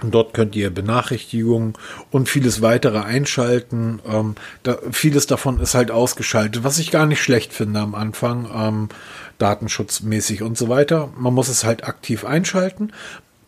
Und dort könnt ihr Benachrichtigungen und vieles weitere einschalten. Ähm, da, vieles davon ist halt ausgeschaltet, was ich gar nicht schlecht finde am Anfang, ähm, datenschutzmäßig und so weiter. Man muss es halt aktiv einschalten.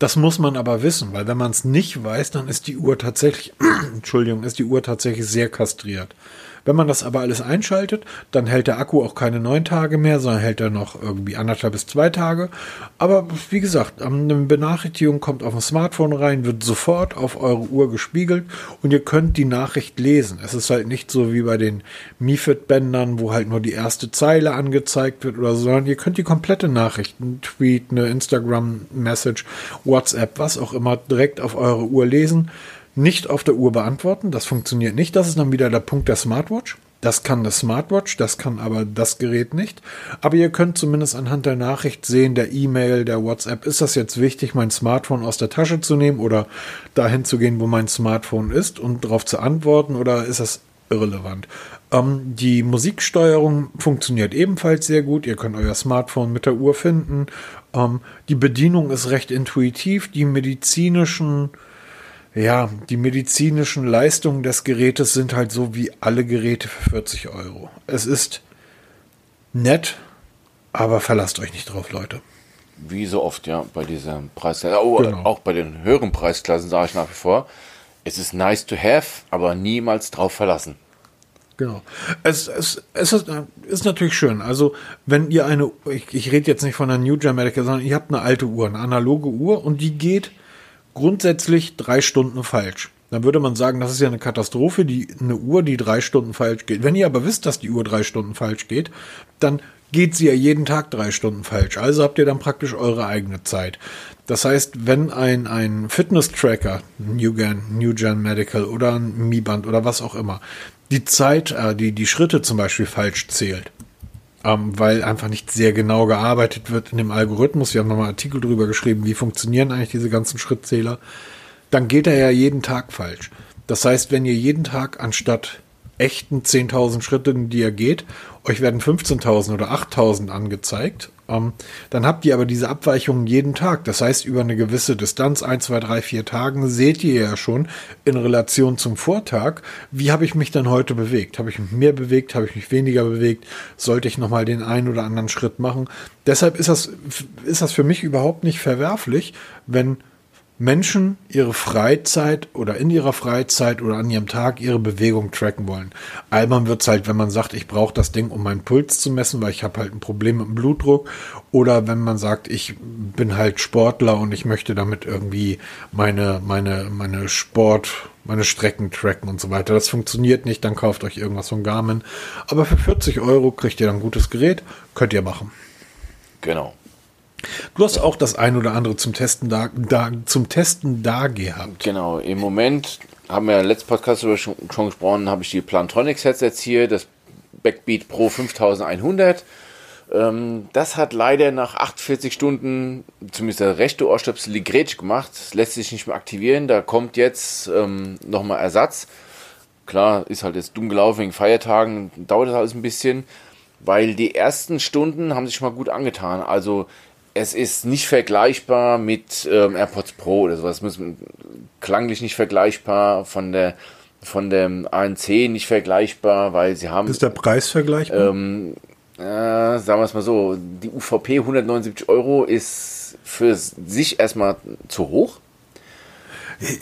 Das muss man aber wissen, weil wenn man es nicht weiß, dann ist die Uhr tatsächlich, *clears throat* Entschuldigung, ist die Uhr tatsächlich sehr kastriert. Wenn man das aber alles einschaltet, dann hält der Akku auch keine neun Tage mehr, sondern hält er noch irgendwie anderthalb bis zwei Tage. Aber wie gesagt, eine Benachrichtigung kommt auf dem Smartphone rein, wird sofort auf eure Uhr gespiegelt und ihr könnt die Nachricht lesen. Es ist halt nicht so wie bei den MiFID-Bändern, wo halt nur die erste Zeile angezeigt wird oder so, sondern ihr könnt die komplette Nachricht, ein Tweet, eine Instagram-Message, WhatsApp, was auch immer, direkt auf eure Uhr lesen nicht auf der Uhr beantworten. Das funktioniert nicht. Das ist dann wieder der Punkt der Smartwatch. Das kann eine Smartwatch, das kann aber das Gerät nicht. Aber ihr könnt zumindest anhand der Nachricht sehen, der E-Mail, der WhatsApp, ist das jetzt wichtig, mein Smartphone aus der Tasche zu nehmen oder dahin zu gehen, wo mein Smartphone ist und darauf zu antworten oder ist das irrelevant? Ähm, die Musiksteuerung funktioniert ebenfalls sehr gut. Ihr könnt euer Smartphone mit der Uhr finden. Ähm, die Bedienung ist recht intuitiv. Die medizinischen ja, die medizinischen Leistungen des Gerätes sind halt so wie alle Geräte für 40 Euro. Es ist nett, aber verlasst euch nicht drauf, Leute. Wie so oft, ja, bei dieser Preisklasse. Oh, Genau. Auch bei den höheren Preisklassen sage ich nach wie vor, es ist nice to have, aber niemals drauf verlassen. Genau. Es, es, es ist, ist natürlich schön. Also, wenn ihr eine, ich, ich rede jetzt nicht von einer New Jamaica, sondern ihr habt eine alte Uhr, eine analoge Uhr und die geht grundsätzlich drei Stunden falsch. Dann würde man sagen, das ist ja eine Katastrophe, die, eine Uhr, die drei Stunden falsch geht. Wenn ihr aber wisst, dass die Uhr drei Stunden falsch geht, dann geht sie ja jeden Tag drei Stunden falsch. Also habt ihr dann praktisch eure eigene Zeit. Das heißt, wenn ein, ein Fitness-Tracker, New Gen, New Gen Medical oder ein Mi Band oder was auch immer, die Zeit, äh, die, die Schritte zum Beispiel falsch zählt, ähm, weil einfach nicht sehr genau gearbeitet wird in dem Algorithmus. Wir haben nochmal Artikel darüber geschrieben, wie funktionieren eigentlich diese ganzen Schrittzähler. Dann geht er ja jeden Tag falsch. Das heißt, wenn ihr jeden Tag anstatt echten 10.000 Schritten, die er geht, euch werden 15.000 oder 8.000 angezeigt. Ähm, dann habt ihr aber diese Abweichungen jeden Tag. Das heißt, über eine gewisse Distanz, 1, 2, 3, 4 Tagen, seht ihr ja schon in Relation zum Vortag, wie habe ich mich dann heute bewegt? Habe ich mich mehr bewegt? Habe ich mich weniger bewegt? Sollte ich nochmal den einen oder anderen Schritt machen? Deshalb ist das, ist das für mich überhaupt nicht verwerflich, wenn Menschen ihre Freizeit oder in ihrer Freizeit oder an ihrem Tag ihre Bewegung tracken wollen. Albern wird's halt, wenn man sagt, ich brauche das Ding, um meinen Puls zu messen, weil ich habe halt ein Problem mit dem Blutdruck. Oder wenn man sagt, ich bin halt Sportler und ich möchte damit irgendwie meine, meine, meine Sport, meine Strecken tracken und so weiter. Das funktioniert nicht, dann kauft euch irgendwas von Garmin. Aber für 40 Euro kriegt ihr dann ein gutes Gerät, könnt ihr machen. Genau. Du hast auch das ein oder andere zum Testen da, da zum Testen da gehabt. Genau, im Moment haben wir ja letzten Podcast darüber schon, schon gesprochen, habe ich die Plantronics Headsets hier, das Backbeat Pro 5100. Ähm, das hat leider nach 48 Stunden, zumindest der rechte Ohrstöpsel, die Grätsch gemacht. Das lässt sich nicht mehr aktivieren. Da kommt jetzt ähm, nochmal Ersatz. Klar, ist halt jetzt dumm gelaufen wegen Feiertagen, dauert das alles ein bisschen, weil die ersten Stunden haben sich mal gut angetan. Also es ist nicht vergleichbar mit ähm, AirPods Pro oder sowas. Klanglich nicht vergleichbar von der von dem ANC nicht vergleichbar, weil sie haben. Ist der Preis vergleichbar? Ähm, äh, sagen wir es mal so, die UVP 179 Euro ist für sich erstmal zu hoch.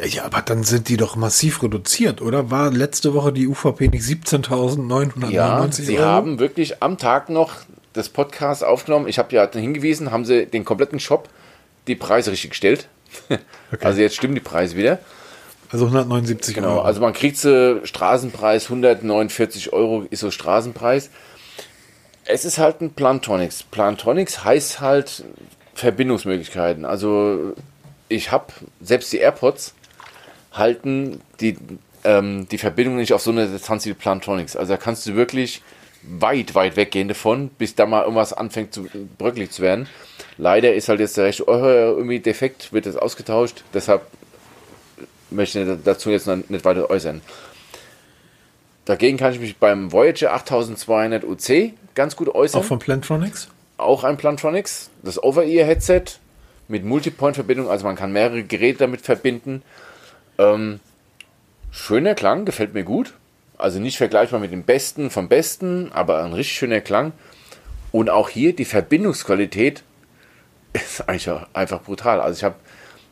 Ja, aber dann sind die doch massiv reduziert, oder? War letzte Woche die UVP nicht 17.999 ja, sie Euro? haben wirklich am Tag noch des Podcasts aufgenommen. Ich habe ja hingewiesen, haben sie den kompletten Shop die Preise richtig gestellt. *laughs* Okay. Also jetzt stimmen die Preise wieder. Also 179 genau, Euro. Also man kriegt sie Straßenpreis 149 Euro ist so Straßenpreis. Es ist halt ein Plantronics. Plantronics heißt halt Verbindungsmöglichkeiten. Also ich habe selbst die AirPods halten die ähm, die Verbindung nicht auf so eine Distanz wie Plantronics. Also da kannst du wirklich weit, weit weggehen davon, bis da mal irgendwas anfängt zu bröckelig zu werden. Leider ist halt jetzt der rechte Euro irgendwie defekt, wird das ausgetauscht. Deshalb möchte ich dazu jetzt noch nicht weiter äußern. Dagegen kann ich mich beim Voyager 8200 UC ganz gut äußern. Auch von Plantronics? Auch ein Plantronics. Das Over-Ear-Headset mit Multipoint-Verbindung, also man kann mehrere Geräte damit verbinden. Ähm, schöner Klang, gefällt mir gut. Also nicht vergleichbar mit dem Besten vom Besten, aber ein richtig schöner Klang. Und auch hier die Verbindungsqualität ist *laughs* eigentlich einfach brutal. Also ich habe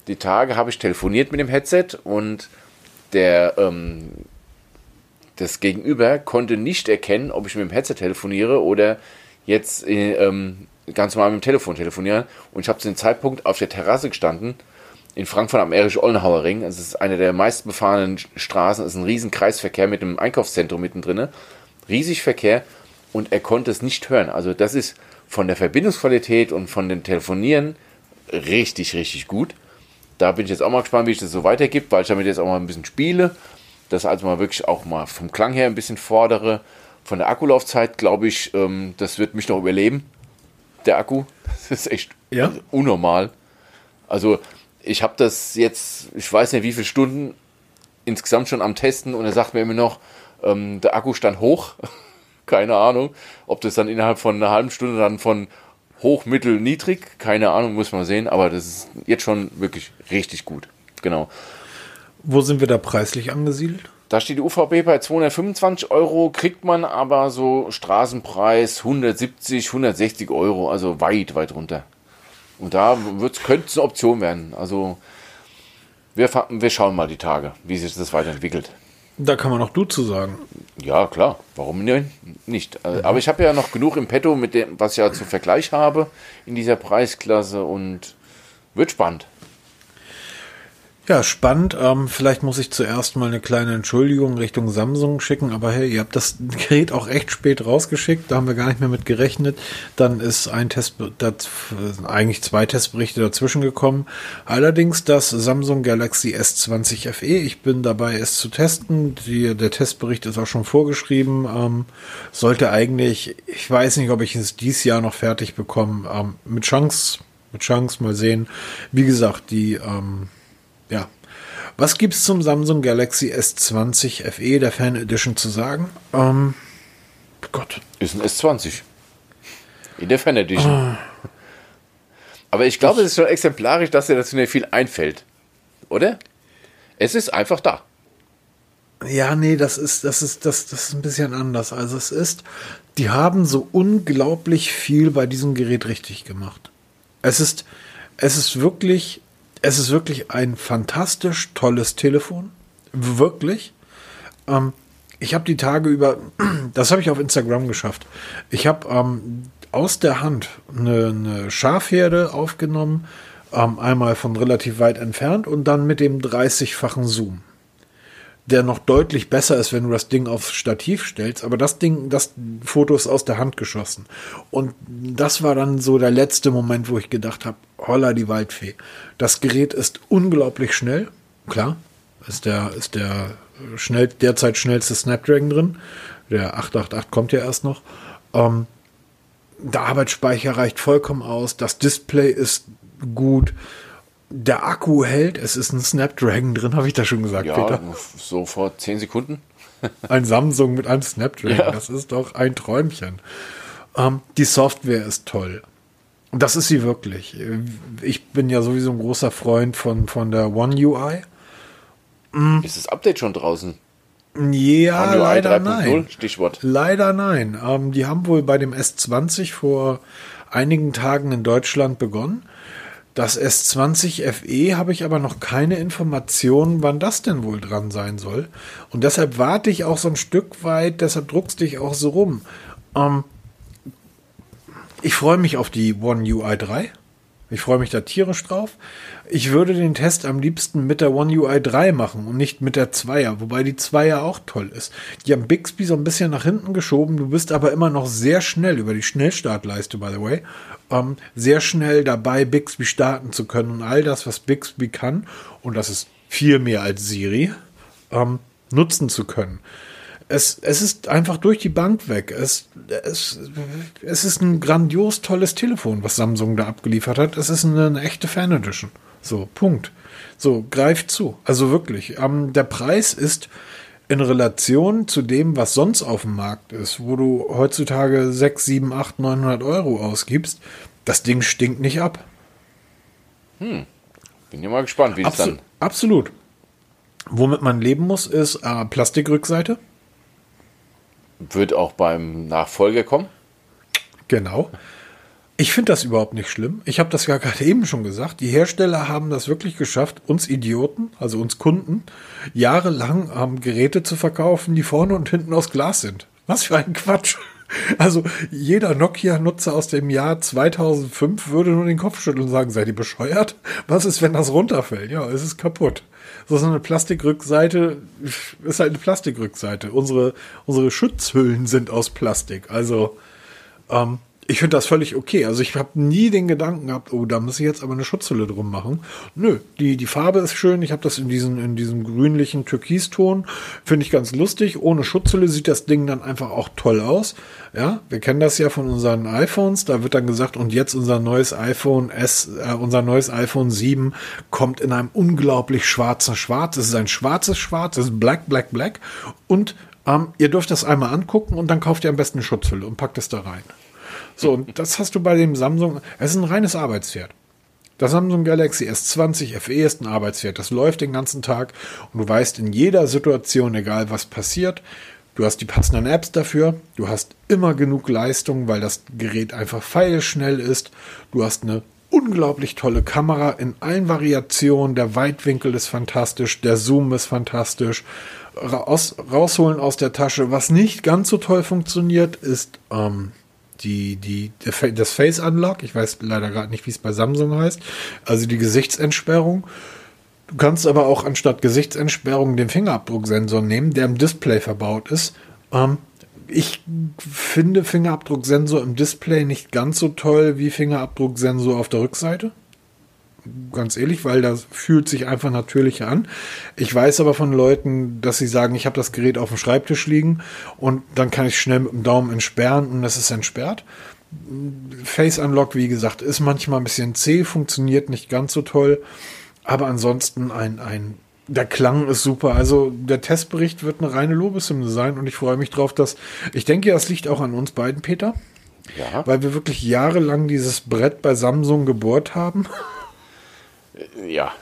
die Tage habe ich telefoniert mit dem Headset und der ähm, das Gegenüber konnte nicht erkennen, ob ich mit dem Headset telefoniere oder jetzt äh, ähm, ganz normal mit dem Telefon telefoniere. Und ich habe zu dem Zeitpunkt auf der Terrasse gestanden in Frankfurt am Erisch-Ollenhauer Ring. Es ist eine der meistbefahrenen Straßen. Es ist ein riesen Kreisverkehr mit einem Einkaufszentrum mittendrin. Riesig Verkehr und er konnte es nicht hören. Also das ist von der Verbindungsqualität und von dem Telefonieren richtig, richtig gut. Da bin ich jetzt auch mal gespannt, wie ich das so weitergibt, weil ich damit jetzt auch mal ein bisschen spiele. Das also mal wirklich auch mal vom Klang her ein bisschen fordere. Von der Akkulaufzeit glaube ich, ähm, das wird mich noch überleben. Der Akku, *laughs* das ist echt ja? unnormal. Also ich habe das jetzt, ich weiß nicht wie viele Stunden insgesamt schon am Testen und er sagt mir immer noch, ähm, der Akku stand hoch. *laughs* keine Ahnung. Ob das dann innerhalb von einer halben Stunde dann von hoch, mittel, niedrig, keine Ahnung, muss man sehen. Aber das ist jetzt schon wirklich richtig gut. Genau. Wo sind wir da preislich angesiedelt? Da steht die UVB bei 225 Euro, kriegt man aber so Straßenpreis 170, 160 Euro, also weit, weit runter. Und da könnte es eine Option werden. Also wir, wir schauen mal die Tage, wie sich das weiterentwickelt. Da kann man auch du zu sagen. Ja, klar. Warum nicht? Mhm. Aber ich habe ja noch genug im Petto, mit dem, was ich ja zum Vergleich habe in dieser Preisklasse und wird spannend. Ja, spannend. Ähm, vielleicht muss ich zuerst mal eine kleine Entschuldigung Richtung Samsung schicken, aber hey, ihr habt das Gerät auch echt spät rausgeschickt, da haben wir gar nicht mehr mit gerechnet. Dann ist ein Test, das, eigentlich zwei Testberichte dazwischen gekommen. Allerdings das Samsung Galaxy S20 FE. Ich bin dabei, es zu testen. Die, der Testbericht ist auch schon vorgeschrieben. Ähm, sollte eigentlich, ich weiß nicht, ob ich es dieses Jahr noch fertig bekomme. Ähm, mit Chance, mit Chance mal sehen. Wie gesagt, die ähm, ja. Was gibt's zum Samsung Galaxy S20 FE der Fan Edition zu sagen? Ähm, Gott. Ist ein S20. In der Fan Edition. Ah. Aber ich glaube, es ist schon exemplarisch, dass dir dazu nicht viel einfällt. Oder? Es ist einfach da. Ja, nee, das ist, das ist, das, das ist ein bisschen anders. Also es ist, die haben so unglaublich viel bei diesem Gerät richtig gemacht. Es ist, es ist wirklich es ist wirklich ein fantastisch tolles Telefon. Wirklich. Ähm, ich habe die Tage über, *clears throat* das habe ich auf Instagram geschafft. Ich habe ähm, aus der Hand eine, eine Schafherde aufgenommen, ähm, einmal von relativ weit entfernt und dann mit dem 30-fachen Zoom der noch deutlich besser ist, wenn du das Ding aufs Stativ stellst. Aber das Ding, das Foto ist aus der Hand geschossen. Und das war dann so der letzte Moment, wo ich gedacht habe, holla die Waldfee. Das Gerät ist unglaublich schnell. Klar, ist der, ist der schnell, derzeit schnellste Snapdragon drin. Der 888 kommt ja erst noch. Ähm, der Arbeitsspeicher reicht vollkommen aus. Das Display ist gut der Akku hält, es ist ein Snapdragon drin, habe ich da schon gesagt, ja, Peter. So vor 10 Sekunden. *laughs* ein Samsung mit einem Snapdragon, ja. das ist doch ein Träumchen. Ähm, die Software ist toll. Das ist sie wirklich. Ich bin ja sowieso ein großer Freund von, von der One UI. Mhm. Ist das Update schon draußen? Ja, leider nein. Stichwort. Leider nein. Ähm, die haben wohl bei dem S20 vor einigen Tagen in Deutschland begonnen. Das S20 FE habe ich aber noch keine Informationen, wann das denn wohl dran sein soll. Und deshalb warte ich auch so ein Stück weit, deshalb druckst dich auch so rum. Ähm, ich freue mich auf die One UI 3. Ich freue mich da tierisch drauf. Ich würde den Test am liebsten mit der One UI 3 machen und nicht mit der 2er, wobei die 2er auch toll ist. Die haben Bixby so ein bisschen nach hinten geschoben, du bist aber immer noch sehr schnell über die Schnellstartleiste, by the way, ähm, sehr schnell dabei, Bixby starten zu können und all das, was Bixby kann, und das ist viel mehr als Siri, ähm, nutzen zu können es, es ist einfach durch die Bank weg. Es, es, es ist ein grandios tolles Telefon, was Samsung da abgeliefert hat. Es ist eine, eine echte Fan Edition. So, Punkt. So, greift zu. Also wirklich. Ähm, der Preis ist in Relation zu dem, was sonst auf dem Markt ist, wo du heutzutage 6, 7, 8, 900 Euro ausgibst, das Ding stinkt nicht ab. Hm. Bin ja mal gespannt, wie Absu es dann. Absolut. Womit man leben muss, ist äh, Plastikrückseite. Wird auch beim Nachfolger kommen? Genau. Ich finde das überhaupt nicht schlimm. Ich habe das ja gerade eben schon gesagt. Die Hersteller haben das wirklich geschafft, uns Idioten, also uns Kunden, jahrelang ähm, Geräte zu verkaufen, die vorne und hinten aus Glas sind. Was für ein Quatsch. Also jeder Nokia-Nutzer aus dem Jahr 2005 würde nur den Kopf schütteln und sagen, seid ihr bescheuert? Was ist, wenn das runterfällt? Ja, es ist kaputt so eine Plastikrückseite ist halt eine Plastikrückseite. Unsere, unsere Schutzhüllen sind aus Plastik. Also ähm, ich finde das völlig okay. Also ich habe nie den Gedanken gehabt, oh, da muss ich jetzt aber eine Schutzhülle drum machen. Nö, die, die Farbe ist schön. Ich habe das in, diesen, in diesem grünlichen Türkiston. Finde ich ganz lustig. Ohne Schutzhülle sieht das Ding dann einfach auch toll aus. Ja, wir kennen das ja von unseren iPhones. Da wird dann gesagt, und jetzt unser neues iPhone S, äh, unser neues iPhone 7 kommt in einem unglaublich schwarzen Schwarz. Es ist ein schwarzes Schwarz, es ist black, black, black. Und ähm, ihr dürft das einmal angucken und dann kauft ihr am besten eine Schutzhülle und packt es da rein. So, und das hast du bei dem Samsung. Es ist ein reines Arbeitspferd. Das Samsung Galaxy S20 FE ist ein Arbeitspferd. Das läuft den ganzen Tag und du weißt in jeder Situation, egal was passiert, du hast die passenden Apps dafür. Du hast immer genug Leistung, weil das Gerät einfach feilschnell ist. Du hast eine unglaublich tolle Kamera in allen Variationen. Der Weitwinkel ist fantastisch, der Zoom ist fantastisch. Raus, rausholen aus der Tasche. Was nicht ganz so toll funktioniert, ist ähm, die, die, das Face Unlock, ich weiß leider gerade nicht, wie es bei Samsung heißt, also die Gesichtsentsperrung. Du kannst aber auch anstatt Gesichtsentsperrung den Fingerabdrucksensor nehmen, der im Display verbaut ist. Ähm, ich finde Fingerabdrucksensor im Display nicht ganz so toll wie Fingerabdrucksensor auf der Rückseite. Ganz ehrlich, weil das fühlt sich einfach natürlicher an. Ich weiß aber von Leuten, dass sie sagen, ich habe das Gerät auf dem Schreibtisch liegen und dann kann ich schnell mit dem Daumen entsperren und es ist entsperrt. Face Unlock, wie gesagt, ist manchmal ein bisschen zäh, funktioniert nicht ganz so toll. Aber ansonsten ein, ein, der Klang ist super. Also der Testbericht wird eine reine Lobeshymne sein und ich freue mich drauf, dass, ich denke, das liegt auch an uns beiden, Peter. Ja. Weil wir wirklich jahrelang dieses Brett bei Samsung gebohrt haben. *laughs* Ja.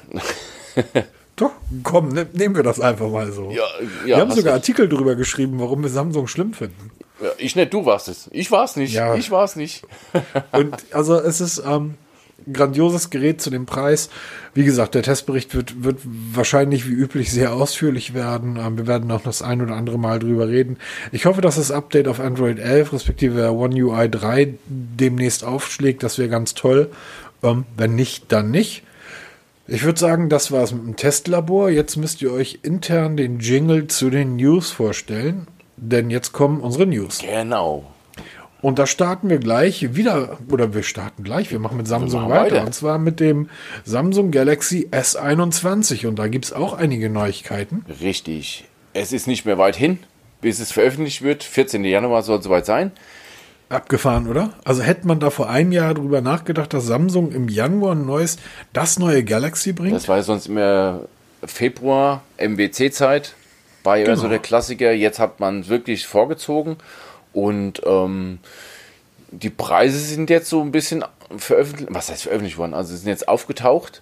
*laughs* Doch, komm, ne, nehmen wir das einfach mal so. Ja, ja, wir haben sogar Artikel darüber geschrieben, warum wir Samsung schlimm finden. Ja, ich nicht, du warst es. Ich war es nicht. Ja. Ich war es nicht. *laughs* Und also es ist, ähm, grandioses Gerät zu dem Preis. Wie gesagt, der Testbericht wird, wird wahrscheinlich wie üblich sehr ausführlich werden. Ähm, wir werden auch das ein oder andere Mal drüber reden. Ich hoffe, dass das Update auf Android 11 respektive One UI 3 demnächst aufschlägt. Das wäre ganz toll. Ähm, wenn nicht, dann nicht. Ich würde sagen, das war es mit dem Testlabor. Jetzt müsst ihr euch intern den Jingle zu den News vorstellen. Denn jetzt kommen unsere News. Genau. Und da starten wir gleich wieder, oder wir starten gleich, wir machen mit Samsung weiter. weiter. Und zwar mit dem Samsung Galaxy S21. Und da gibt es auch einige Neuigkeiten. Richtig. Es ist nicht mehr weit hin, bis es veröffentlicht wird. 14. Januar soll es soweit sein. Abgefahren, oder? Also hätte man da vor einem Jahr drüber nachgedacht, dass Samsung im Januar ein neues, das neue Galaxy bringt? Das war ja sonst immer Februar, MWC-Zeit, war ja genau. so der Klassiker. Jetzt hat man wirklich vorgezogen. Und ähm, die Preise sind jetzt so ein bisschen veröffentlicht, was heißt veröffentlicht worden? Also sind jetzt aufgetaucht.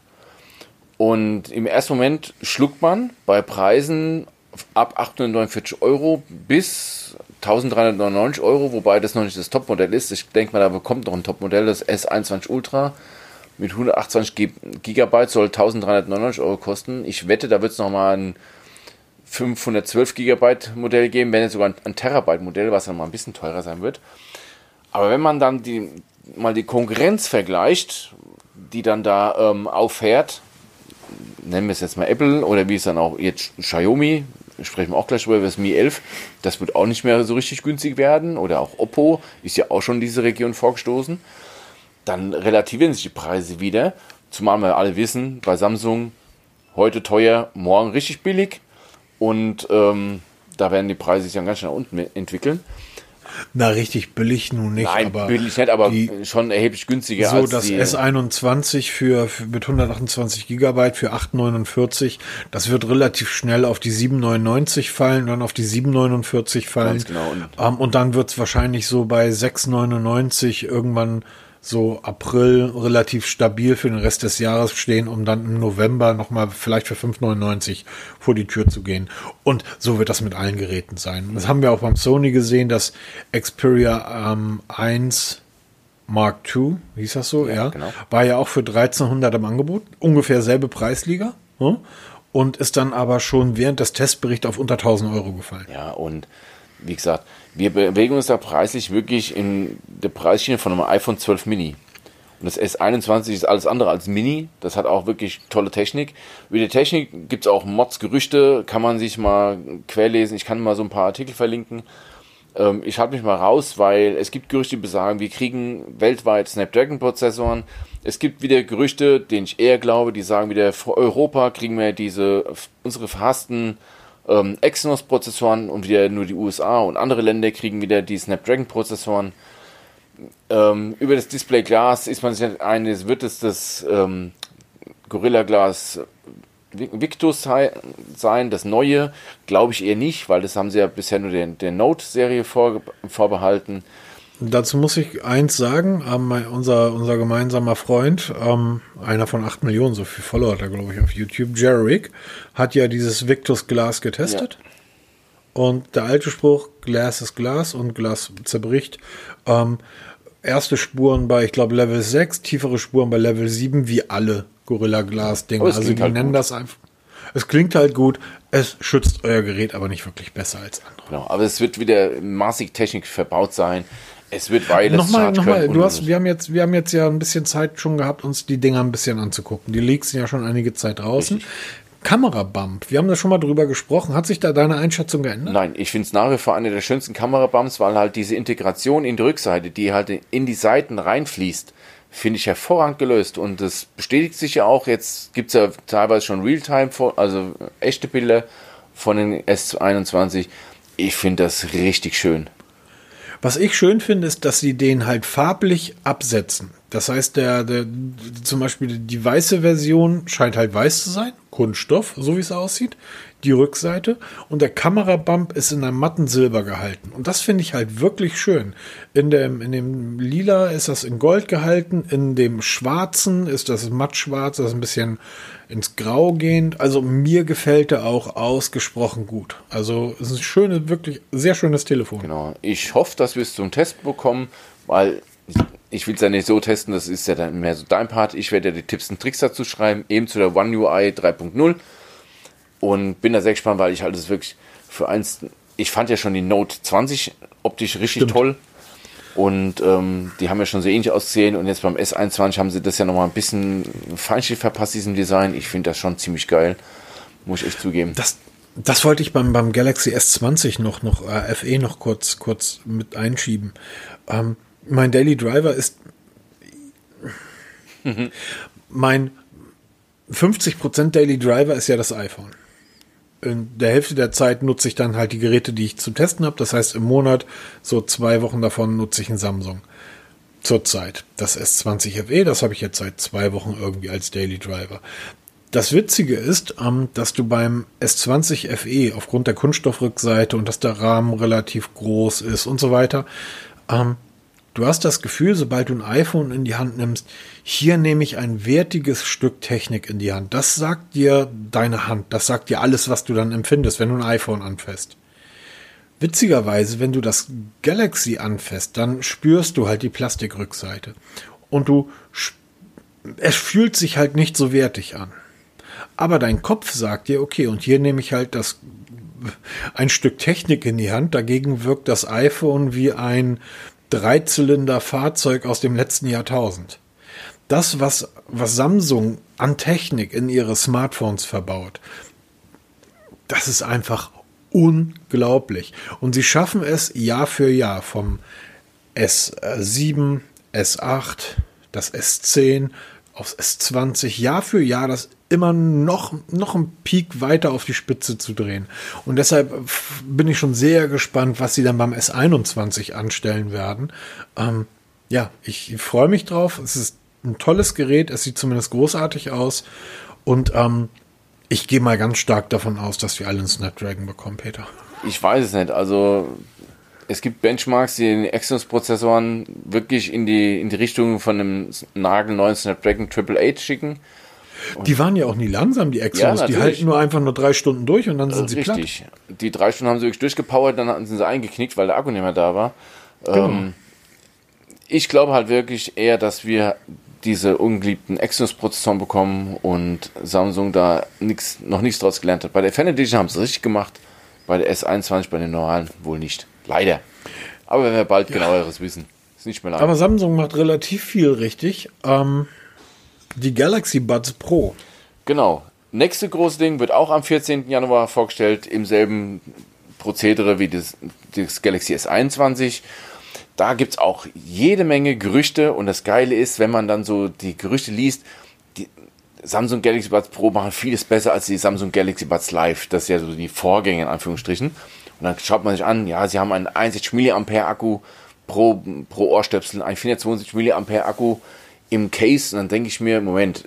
Und im ersten Moment schluckt man bei Preisen ab 849 Euro bis 1399 Euro, wobei das noch nicht das Topmodell ist. Ich denke mal, da bekommt noch ein Topmodell, das S21 Ultra mit 128 GB soll 1399 Euro kosten. Ich wette, da wird es nochmal ein 512 GB Modell geben, wenn jetzt sogar ein, Terabyte Modell, was dann mal ein bisschen teurer sein wird. Aber wenn man dann die, mal die Konkurrenz vergleicht, die dann da ähm, auffährt, nennen wir es jetzt mal Apple oder wie es dann auch jetzt Xiaomi, sprechen wir auch gleich über das Mi 11, das wird auch nicht mehr so richtig günstig werden oder auch Oppo ist ja auch schon in diese Region vorgestoßen, dann relativieren sich die Preise wieder, zumal wir alle wissen, bei Samsung heute teuer, morgen richtig billig und ähm, da werden die Preise sich dann ganz schnell nach unten entwickeln. Na, richtig billig nun nicht. Nein, aber billig nicht, aber die, schon erheblich günstiger so, als das die, S21 für, für, mit 128 Gigabyte für 8,49, das wird relativ schnell auf die 7,99 fallen, dann auf die 7,49 fallen. Ganz genau. Und, ähm, und dann wird es wahrscheinlich so bei 6,99 irgendwann so April relativ stabil für den Rest des Jahres stehen, um dann im November nochmal vielleicht für 5,99 vor die Tür zu gehen. Und so wird das mit allen Geräten sein. Das haben wir auch beim Sony gesehen, dass Xperia ähm, 1 Mark II, hieß das so, ja, ja genau. war ja auch für 1300 im Angebot, ungefähr selbe Preisliga. Hm? Und ist dann aber schon während des Testberichts auf unter 1000 Euro gefallen. Ja, und wie gesagt, wir bewegen uns da preislich wirklich in der Preisschiene von einem iPhone 12 Mini. Und das S21 ist alles andere als Mini. Das hat auch wirklich tolle Technik. Über die Technik gibt es auch Mods, Gerüchte, kann man sich mal querlesen. Ich kann mal so ein paar Artikel verlinken. Ähm, ich halte mich mal raus, weil es gibt Gerüchte, die besagen, wir kriegen weltweit Snapdragon-Prozessoren. Es gibt wieder Gerüchte, denen ich eher glaube, die sagen wieder, für Europa kriegen wir diese, unsere verhassten ähm, Exynos-Prozessoren und wieder nur die USA und andere Länder kriegen wieder die Snapdragon-Prozessoren. Ähm, über das Display Glas ist man sich nicht einig, wird es das ähm, Gorilla Glas Victus sein, das neue, glaube ich eher nicht, weil das haben sie ja bisher nur der, der Note-Serie vorbehalten. Dazu muss ich eins sagen, ähm, unser, unser gemeinsamer Freund, ähm, einer von 8 Millionen, so viel Follower hat er, glaube ich, auf YouTube, Jerrick, hat ja dieses Victus Glas getestet. Ja. Und der alte Spruch, Glas ist Glas und Glas zerbricht. Ähm, erste Spuren bei, ich glaube, Level 6, tiefere Spuren bei Level 7, wie alle Gorilla Glas-Dinger. Also die halt nennen gut. das einfach. Es klingt halt gut, es schützt euer Gerät aber nicht wirklich besser als andere. Genau, aber es wird wieder maßig technisch verbaut sein. Es wird wireless Nochmal, charge nochmal, du hast, wir haben jetzt, wir haben jetzt ja ein bisschen Zeit schon gehabt, uns die Dinger ein bisschen anzugucken. Die Leaks sind ja schon einige Zeit draußen. Kamerabump, wir haben da schon mal drüber gesprochen. Hat sich da deine Einschätzung geändert? Nein, ich finde es nach wie vor eine der schönsten Kamerabumps, weil halt diese Integration in die Rückseite, die halt in die Seiten reinfließt, finde ich hervorragend gelöst. Und das bestätigt sich ja auch. Jetzt gibt es ja teilweise schon Realtime, also echte Bilder von den S21. Ich finde das richtig schön. Was ich schön finde, ist, dass sie den halt farblich absetzen. Das heißt, der, der, zum Beispiel die weiße Version scheint halt weiß zu sein, Kunststoff, so wie es aussieht, die Rückseite. Und der Kamerabump ist in einem matten Silber gehalten. Und das finde ich halt wirklich schön. In dem, in dem Lila ist das in Gold gehalten, in dem Schwarzen ist das mattschwarz, das ist ein bisschen ins Grau gehend. Also mir gefällt er auch ausgesprochen gut. Also es ist ein schönes, wirklich sehr schönes Telefon. Genau. Ich hoffe, dass wir es zum Test bekommen, weil ich will es ja nicht so testen, das ist ja dann mehr so dein Part. Ich werde ja die Tipps und Tricks dazu schreiben, eben zu der One UI 3.0 und bin da sehr gespannt, weil ich halt es wirklich für eins, ich fand ja schon die Note 20 optisch richtig Stimmt. toll und ähm, die haben ja schon so ähnlich ausgesehen und jetzt beim S21 haben sie das ja nochmal ein bisschen Feinschliff verpasst, diesem Design. Ich finde das schon ziemlich geil, muss ich echt zugeben. Das, das wollte ich beim, beim Galaxy S20 noch, noch äh, FE noch kurz, kurz mit einschieben. Ähm, mein Daily Driver ist mein 50% Daily Driver ist ja das iPhone. In der Hälfte der Zeit nutze ich dann halt die Geräte, die ich zu testen habe. Das heißt, im Monat, so zwei Wochen davon, nutze ich ein Samsung. Zurzeit. Das S20 FE, das habe ich jetzt seit zwei Wochen irgendwie als Daily Driver. Das Witzige ist, ähm, dass du beim S20 FE aufgrund der Kunststoffrückseite und dass der Rahmen relativ groß ist und so weiter, ähm, du hast das Gefühl, sobald du ein iPhone in die Hand nimmst, hier nehme ich ein wertiges Stück Technik in die Hand. Das sagt dir deine Hand, das sagt dir alles, was du dann empfindest, wenn du ein iPhone anfasst. Witzigerweise, wenn du das Galaxy anfasst, dann spürst du halt die Plastikrückseite. Und du, es fühlt sich halt nicht so wertig an. Aber dein Kopf sagt dir, okay, und hier nehme ich halt das, ein Stück Technik in die Hand. Dagegen wirkt das iPhone wie ein Dreizylinder-Fahrzeug aus dem letzten Jahrtausend. Das, was, was Samsung an Technik in ihre Smartphones verbaut, das ist einfach unglaublich. Und sie schaffen es Jahr für Jahr vom S7, S8, das S10 aufs S20, Jahr für Jahr das immer noch, noch einen Peak weiter auf die Spitze zu drehen. Und deshalb bin ich schon sehr gespannt, was sie dann beim S21 anstellen werden. Ähm, ja, ich freue mich drauf. Es ist ein tolles Gerät. Es sieht zumindest großartig aus. Und ähm, ich gehe mal ganz stark davon aus, dass wir alle einen Snapdragon bekommen, Peter. Ich weiß es nicht. Also es gibt Benchmarks, die den Exynos-Prozessoren wirklich in die, in die Richtung von einem nagelneuen Snapdragon Triple Eight schicken. Die waren ja auch nie langsam, die Exynos. die natürlich. halten nur einfach nur drei Stunden durch und dann sind sie platt. Richtig. Die drei Stunden haben sie wirklich durchgepowert, dann hatten sie sie eingeknickt, weil der Akku nicht mehr da war. Genau. Ähm, ich glaube halt wirklich eher, dass wir diese ungeliebten Exynos-Prozessoren bekommen und Samsung da nix, noch nichts draus gelernt hat. Bei der Fan Edition haben sie es richtig gemacht, bei der S21, bei den normalen wohl nicht. Leider. Aber wenn wir bald genaueres wissen. Ist nicht mehr lange. Aber Samsung macht relativ viel richtig. Ähm, die Galaxy Buds Pro. Genau. Nächste große Ding wird auch am 14. Januar vorgestellt, im selben Prozedere wie das, das Galaxy S21. Da gibt es auch jede Menge Gerüchte und das Geile ist, wenn man dann so die Gerüchte liest, die Samsung Galaxy Buds Pro machen vieles besser als die Samsung Galaxy Buds Live. Das ist ja so die Vorgänger in Anführungsstrichen. Und dann schaut man sich an, ja, sie haben einen 61 mAh Akku pro, pro Ohrstöpsel, einen 472 mAh Akku im Case. Und dann denke ich mir, Moment,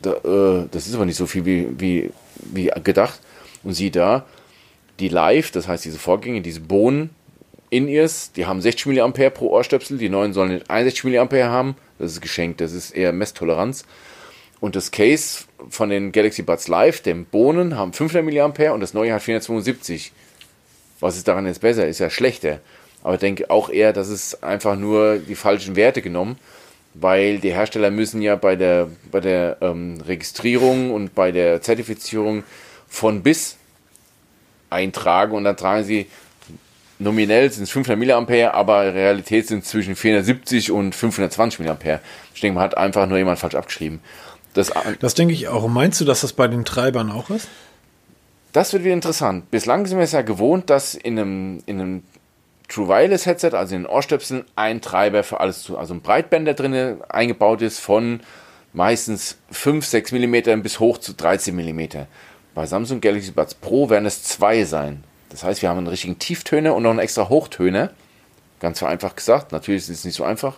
da, äh, das ist aber nicht so viel wie, wie, wie gedacht. Und sieh da, die Live, das heißt diese Vorgänge, diese Bohnen In-Ears, die haben 60 mA pro Ohrstöpsel, die neuen sollen nicht 61 mA haben. Das ist geschenkt, das ist eher Messtoleranz. Und das Case von den Galaxy Buds Live, dem Bohnen, haben 500 mA und das neue hat 472. Was ist daran jetzt besser? Ist ja schlechter. Aber ich denke auch eher, dass es einfach nur die falschen Werte genommen, weil die Hersteller müssen ja bei der, bei der ähm, Registrierung und bei der Zertifizierung von bis eintragen und dann tragen sie nominell sind es 500 mA, aber Realität sind es zwischen 470 und 520 mA. Ich denke, man hat einfach nur jemand falsch abgeschrieben. Das, das denke ich auch. Meinst du, dass das bei den Treibern auch ist? Das wird wieder interessant. Bislang sind wir es ja gewohnt, dass in einem, in einem True Wireless Headset, also in den Ohrstöpseln, ein Treiber für alles zu, also ein Breitbänder drin eingebaut ist von meistens 5, 6 mm bis hoch zu 13 mm. Bei Samsung Galaxy Buds Pro werden es zwei sein. Das heißt, wir haben einen richtigen Tieftöner und noch einen extra Hochtöner. Ganz vereinfacht gesagt. Natürlich ist es nicht so einfach.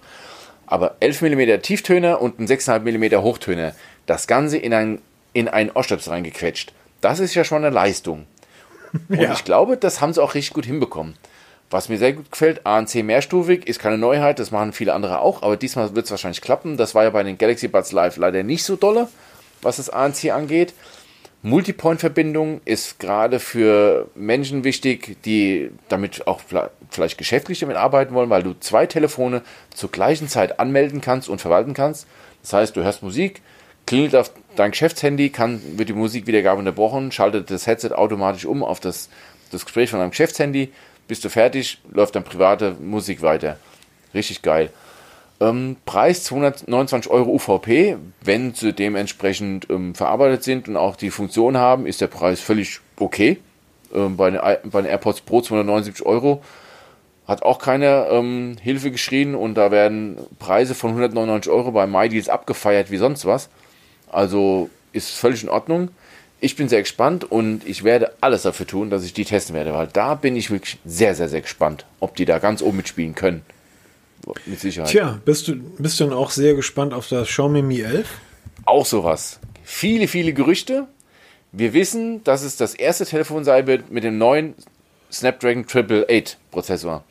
Aber 11 mm Tieftöner und ein 6,5 mm Hochtöner. Das Ganze in ein, in einen Ohrstöpsel reingequetscht. Das ist ja schon eine Leistung. *laughs* Und ja. ich glaube, das haben sie auch richtig gut hinbekommen. Was mir sehr gut gefällt, ANC mehrstufig, ist keine Neuheit, das machen viele andere auch, aber diesmal wird es wahrscheinlich klappen. Das war ja bei den Galaxy Buds Live leider nicht so dolle, was das ANC angeht. Multipoint-Verbindung ist gerade für Menschen wichtig, die damit auch vielleicht geschäftlich damit arbeiten wollen, weil du zwei Telefone zur gleichen Zeit anmelden kannst und verwalten kannst. Das heißt, du hörst Musik, klingelt auf dein Geschäftshandy, kann, wird die Musikwiedergabe unterbrochen, schaltet das Headset automatisch um auf das, das Gespräch von deinem Geschäftshandy, bist du fertig, läuft dann private Musik weiter. Richtig geil. Ähm, Preis 229 Euro UVP. Wenn sie dementsprechend ähm, verarbeitet sind und auch die Funktion haben, ist der Preis völlig okay. Ähm, bei, den, bei, den, AirPods Pro 279 Euro hat auch keine ähm, Hilfe geschrien und da werden Preise von 199 Euro bei MyDeals abgefeiert wie sonst was. Also ist völlig in Ordnung. Ich bin sehr gespannt und ich werde alles dafür tun, dass ich die testen werde, weil da bin ich wirklich sehr, sehr, sehr gespannt, ob die da ganz oben mitspielen können. Mit Sicherheit. Tja, bist du, bist du dann auch sehr gespannt auf das Xiaomi Mi 11? Auch sowas. Viele, viele Gerüchte. Wir wissen, dass es das erste Telefon sein wird mit dem neuen Snapdragon 888 Prozessor.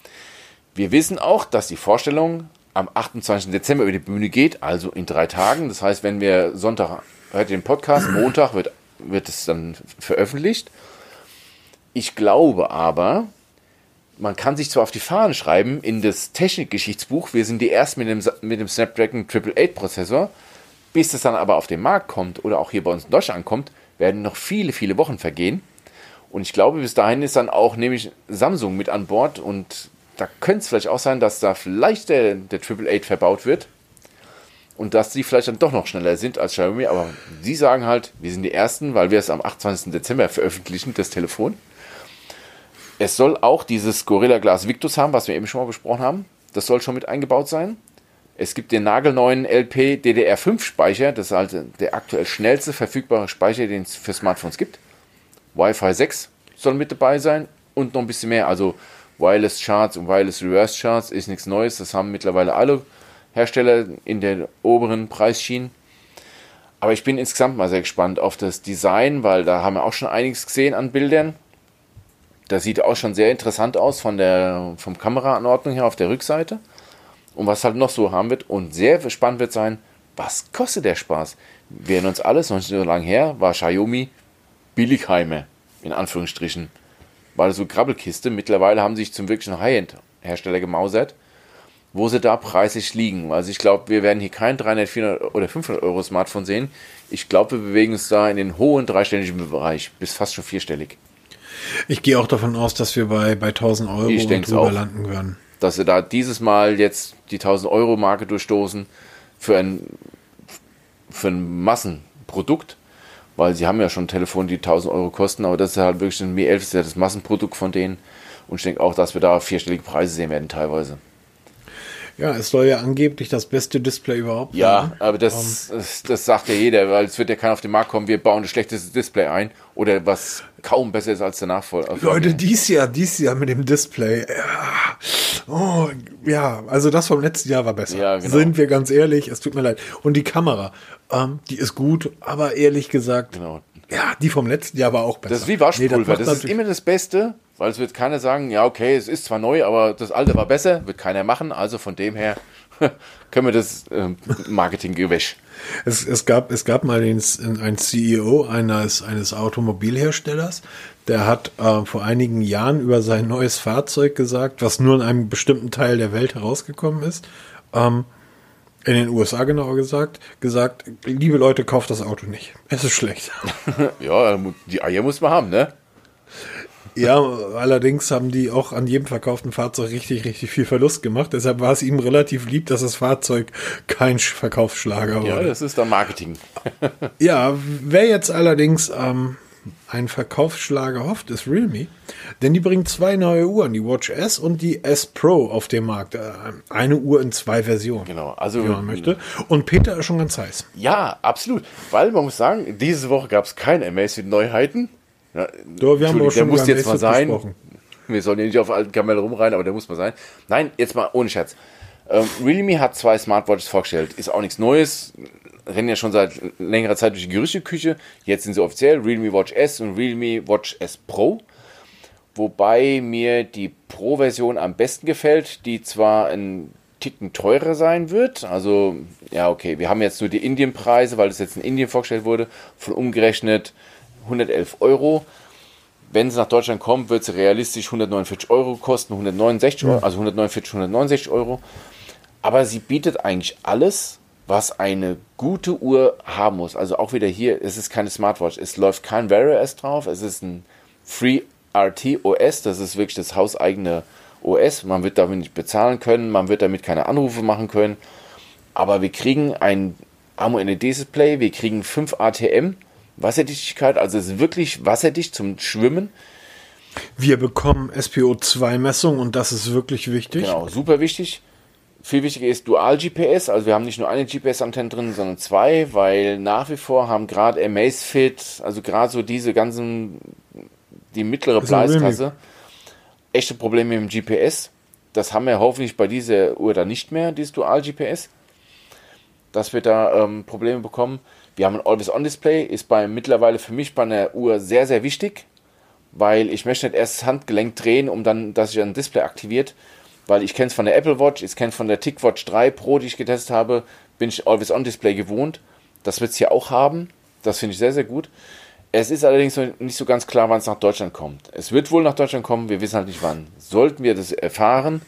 Wir wissen auch, dass die Vorstellung am 28. Dezember über die Bühne geht, also in drei Tagen. Das heißt, wenn wir Sonntag hört den Podcast, Montag wird, wird es dann veröffentlicht. Ich glaube aber, man kann sich zwar auf die Fahnen schreiben, in das Technikgeschichtsbuch, wir sind die ersten mit dem, mit dem Snapdragon 888 Prozessor, bis es dann aber auf den Markt kommt oder auch hier bei uns in Deutschland ankommt, werden noch viele, viele Wochen vergehen. Und ich glaube, bis dahin ist dann auch nämlich Samsung mit an Bord und da könnte es vielleicht auch sein, dass da vielleicht der, der 888 verbaut wird und dass die vielleicht dann doch noch schneller sind als Xiaomi, aber sie sagen halt, wir sind die Ersten, weil wir es am 28. Dezember veröffentlichen, das Telefon. Es soll auch dieses Gorilla Glass Victus haben, was wir eben schon mal besprochen haben. Das soll schon mit eingebaut sein. Es gibt den nagelneuen LP DDR5 Speicher, das ist halt der aktuell schnellste verfügbare Speicher, den es für Smartphones gibt. Wi-Fi 6 soll mit dabei sein und noch ein bisschen mehr. Also Wireless Charts und Wireless Reverse Charts ist nichts Neues. Das haben mittlerweile alle Hersteller in den oberen Preisschienen. Aber ich bin insgesamt mal sehr gespannt auf das Design, weil da haben wir auch schon einiges gesehen an Bildern. Das sieht auch schon sehr interessant aus von der vom Kameraanordnung her auf der Rückseite. Und was halt noch so haben wird und sehr spannend wird sein, was kostet der Spaß? Wir erinnern uns alles, noch nicht so lange her, war Xiaomi Billigheime, in Anführungsstrichen. War das so Krabbelkiste. Mittlerweile haben sie sich zum wirklichen High-End-Hersteller gemausert, wo sie da preislich liegen. Also ich glaube, wir werden hier kein 300, 400 oder 500 Euro Smartphone sehen. Ich glaube, wir bewegen uns da in den hohen dreistelligen Bereich, bis fast schon vierstellig. Ich gehe auch davon aus, dass wir bei, bei 1000 Euro ich drüber auch, landen werden. Dass sie da dieses Mal jetzt die 1000 Euro Marke durchstoßen für ein, für ein Massenprodukt, weil sie haben ja schon Telefone, die 1000 Euro kosten, aber das ist halt wirklich ein Mi 11 ist ja das Massenprodukt von denen und ich denke auch, dass wir da vierstellige Preise sehen werden teilweise. Ja, es soll ja angeblich das beste Display überhaupt sein. Ja, aber das, um, das, das, sagt ja jeder, weil es wird ja keiner auf den Markt kommen, wir bauen das schlechteste Display ein oder was kaum besser ist als der Nachfolger. Leute, dies Jahr, dies Jahr mit dem Display. Ja. Oh, ja, also das vom letzten Jahr war besser. Ja, genau. Sind wir ganz ehrlich, es tut mir leid. Und die Kamera, ähm, die ist gut, aber ehrlich gesagt, genau. ja, die vom letzten Jahr war auch besser. Das ist wie Waschpulver, nee, das, das ist immer das Beste, weil es wird keiner sagen, ja, okay, es ist zwar neu, aber das alte war besser, wird keiner machen. Also von dem her *laughs* können wir das äh, Marketinggewäsch. Es, es, gab, es gab mal den, einen CEO eines, eines Automobilherstellers, der hat äh, vor einigen Jahren über sein neues Fahrzeug gesagt, was nur in einem bestimmten Teil der Welt herausgekommen ist. Ähm, in den USA genauer gesagt, gesagt, liebe Leute, kauft das Auto nicht. Es ist schlecht. *laughs* ja, die Eier muss man haben, ne? Ja, allerdings haben die auch an jedem verkauften Fahrzeug richtig, richtig viel Verlust gemacht. Deshalb war es ihm relativ lieb, dass das Fahrzeug kein Verkaufsschlager war. Ja, das ist dann Marketing. ja, wer jetzt allerdings ähm, einen Verkaufsschlager hofft, ist Realme. Denn die bringen zwei neue Uhren, die Watch S und die S Pro auf den Markt. Äh, eine Uhr in zwei Versionen. Genau, also. Wie man möchte. Und Peter ist schon ganz heiß. Ja, absolut. Weil man muss sagen, diese Woche gab es keine Amazfit-Neuheiten. Ja, wir haben auch schon der muss jetzt mal sein. Gesprochen. Wir sollen ja nicht auf alten Kamellen rumreiten, aber der muss mal sein. Nein, jetzt mal ohne Scherz. Ähm, Realme hat zwei Smartwatches vorgestellt. Ist auch nichts Neues. Rennen ja schon seit längerer Zeit durch die Gerüchteküche. Jetzt sind sie offiziell Realme Watch S und Realme Watch S Pro. Wobei mir die Pro-Version am besten gefällt, die zwar ein Ticken teurer sein wird. Also, ja, okay, wir haben jetzt nur die Indien-Preise, weil das jetzt in Indien vorgestellt wurde, von umgerechnet 111 Euro. Wenn sie nach Deutschland kommt, wird sie realistisch 149 Euro kosten, 169 Euro, also 149, 169 Euro. Aber sie bietet eigentlich alles, was eine gute Uhr haben muss. Also auch wieder hier, es ist keine Smartwatch, es läuft kein Wear OS drauf, es ist ein Free RT OS, das ist wirklich das hauseigene OS. Man wird damit nicht bezahlen können, man wird damit keine Anrufe machen können. Aber wir kriegen ein AMOLED-Display, wir kriegen 5 ATM, Wasserdichtigkeit, also es ist wirklich wasserdicht zum Schwimmen. Wir bekommen SPO2-Messung und das ist wirklich wichtig. Genau, super wichtig. Viel wichtiger ist Dual-GPS, also wir haben nicht nur eine GPS-Antenne drin, sondern zwei, weil nach wie vor haben gerade Amazfit, also gerade so diese ganzen, die mittlere Preiskasse, echte Probleme mit dem GPS. Das haben wir hoffentlich bei dieser Uhr dann nicht mehr, dieses Dual-GPS, dass wir da ähm, Probleme bekommen. Wir haben ein Always-On-Display, ist bei mittlerweile für mich bei einer Uhr sehr, sehr wichtig, weil ich möchte nicht erst das Handgelenk drehen, um dann, dass sich ein Display aktiviert, weil ich kenne es von der Apple Watch, ich kenne von der TicWatch 3 Pro, die ich getestet habe, bin ich Always-On-Display gewohnt. Das wird es hier auch haben. Das finde ich sehr, sehr gut. Es ist allerdings nicht so ganz klar, wann es nach Deutschland kommt. Es wird wohl nach Deutschland kommen, wir wissen halt nicht wann. Sollten wir das erfahren,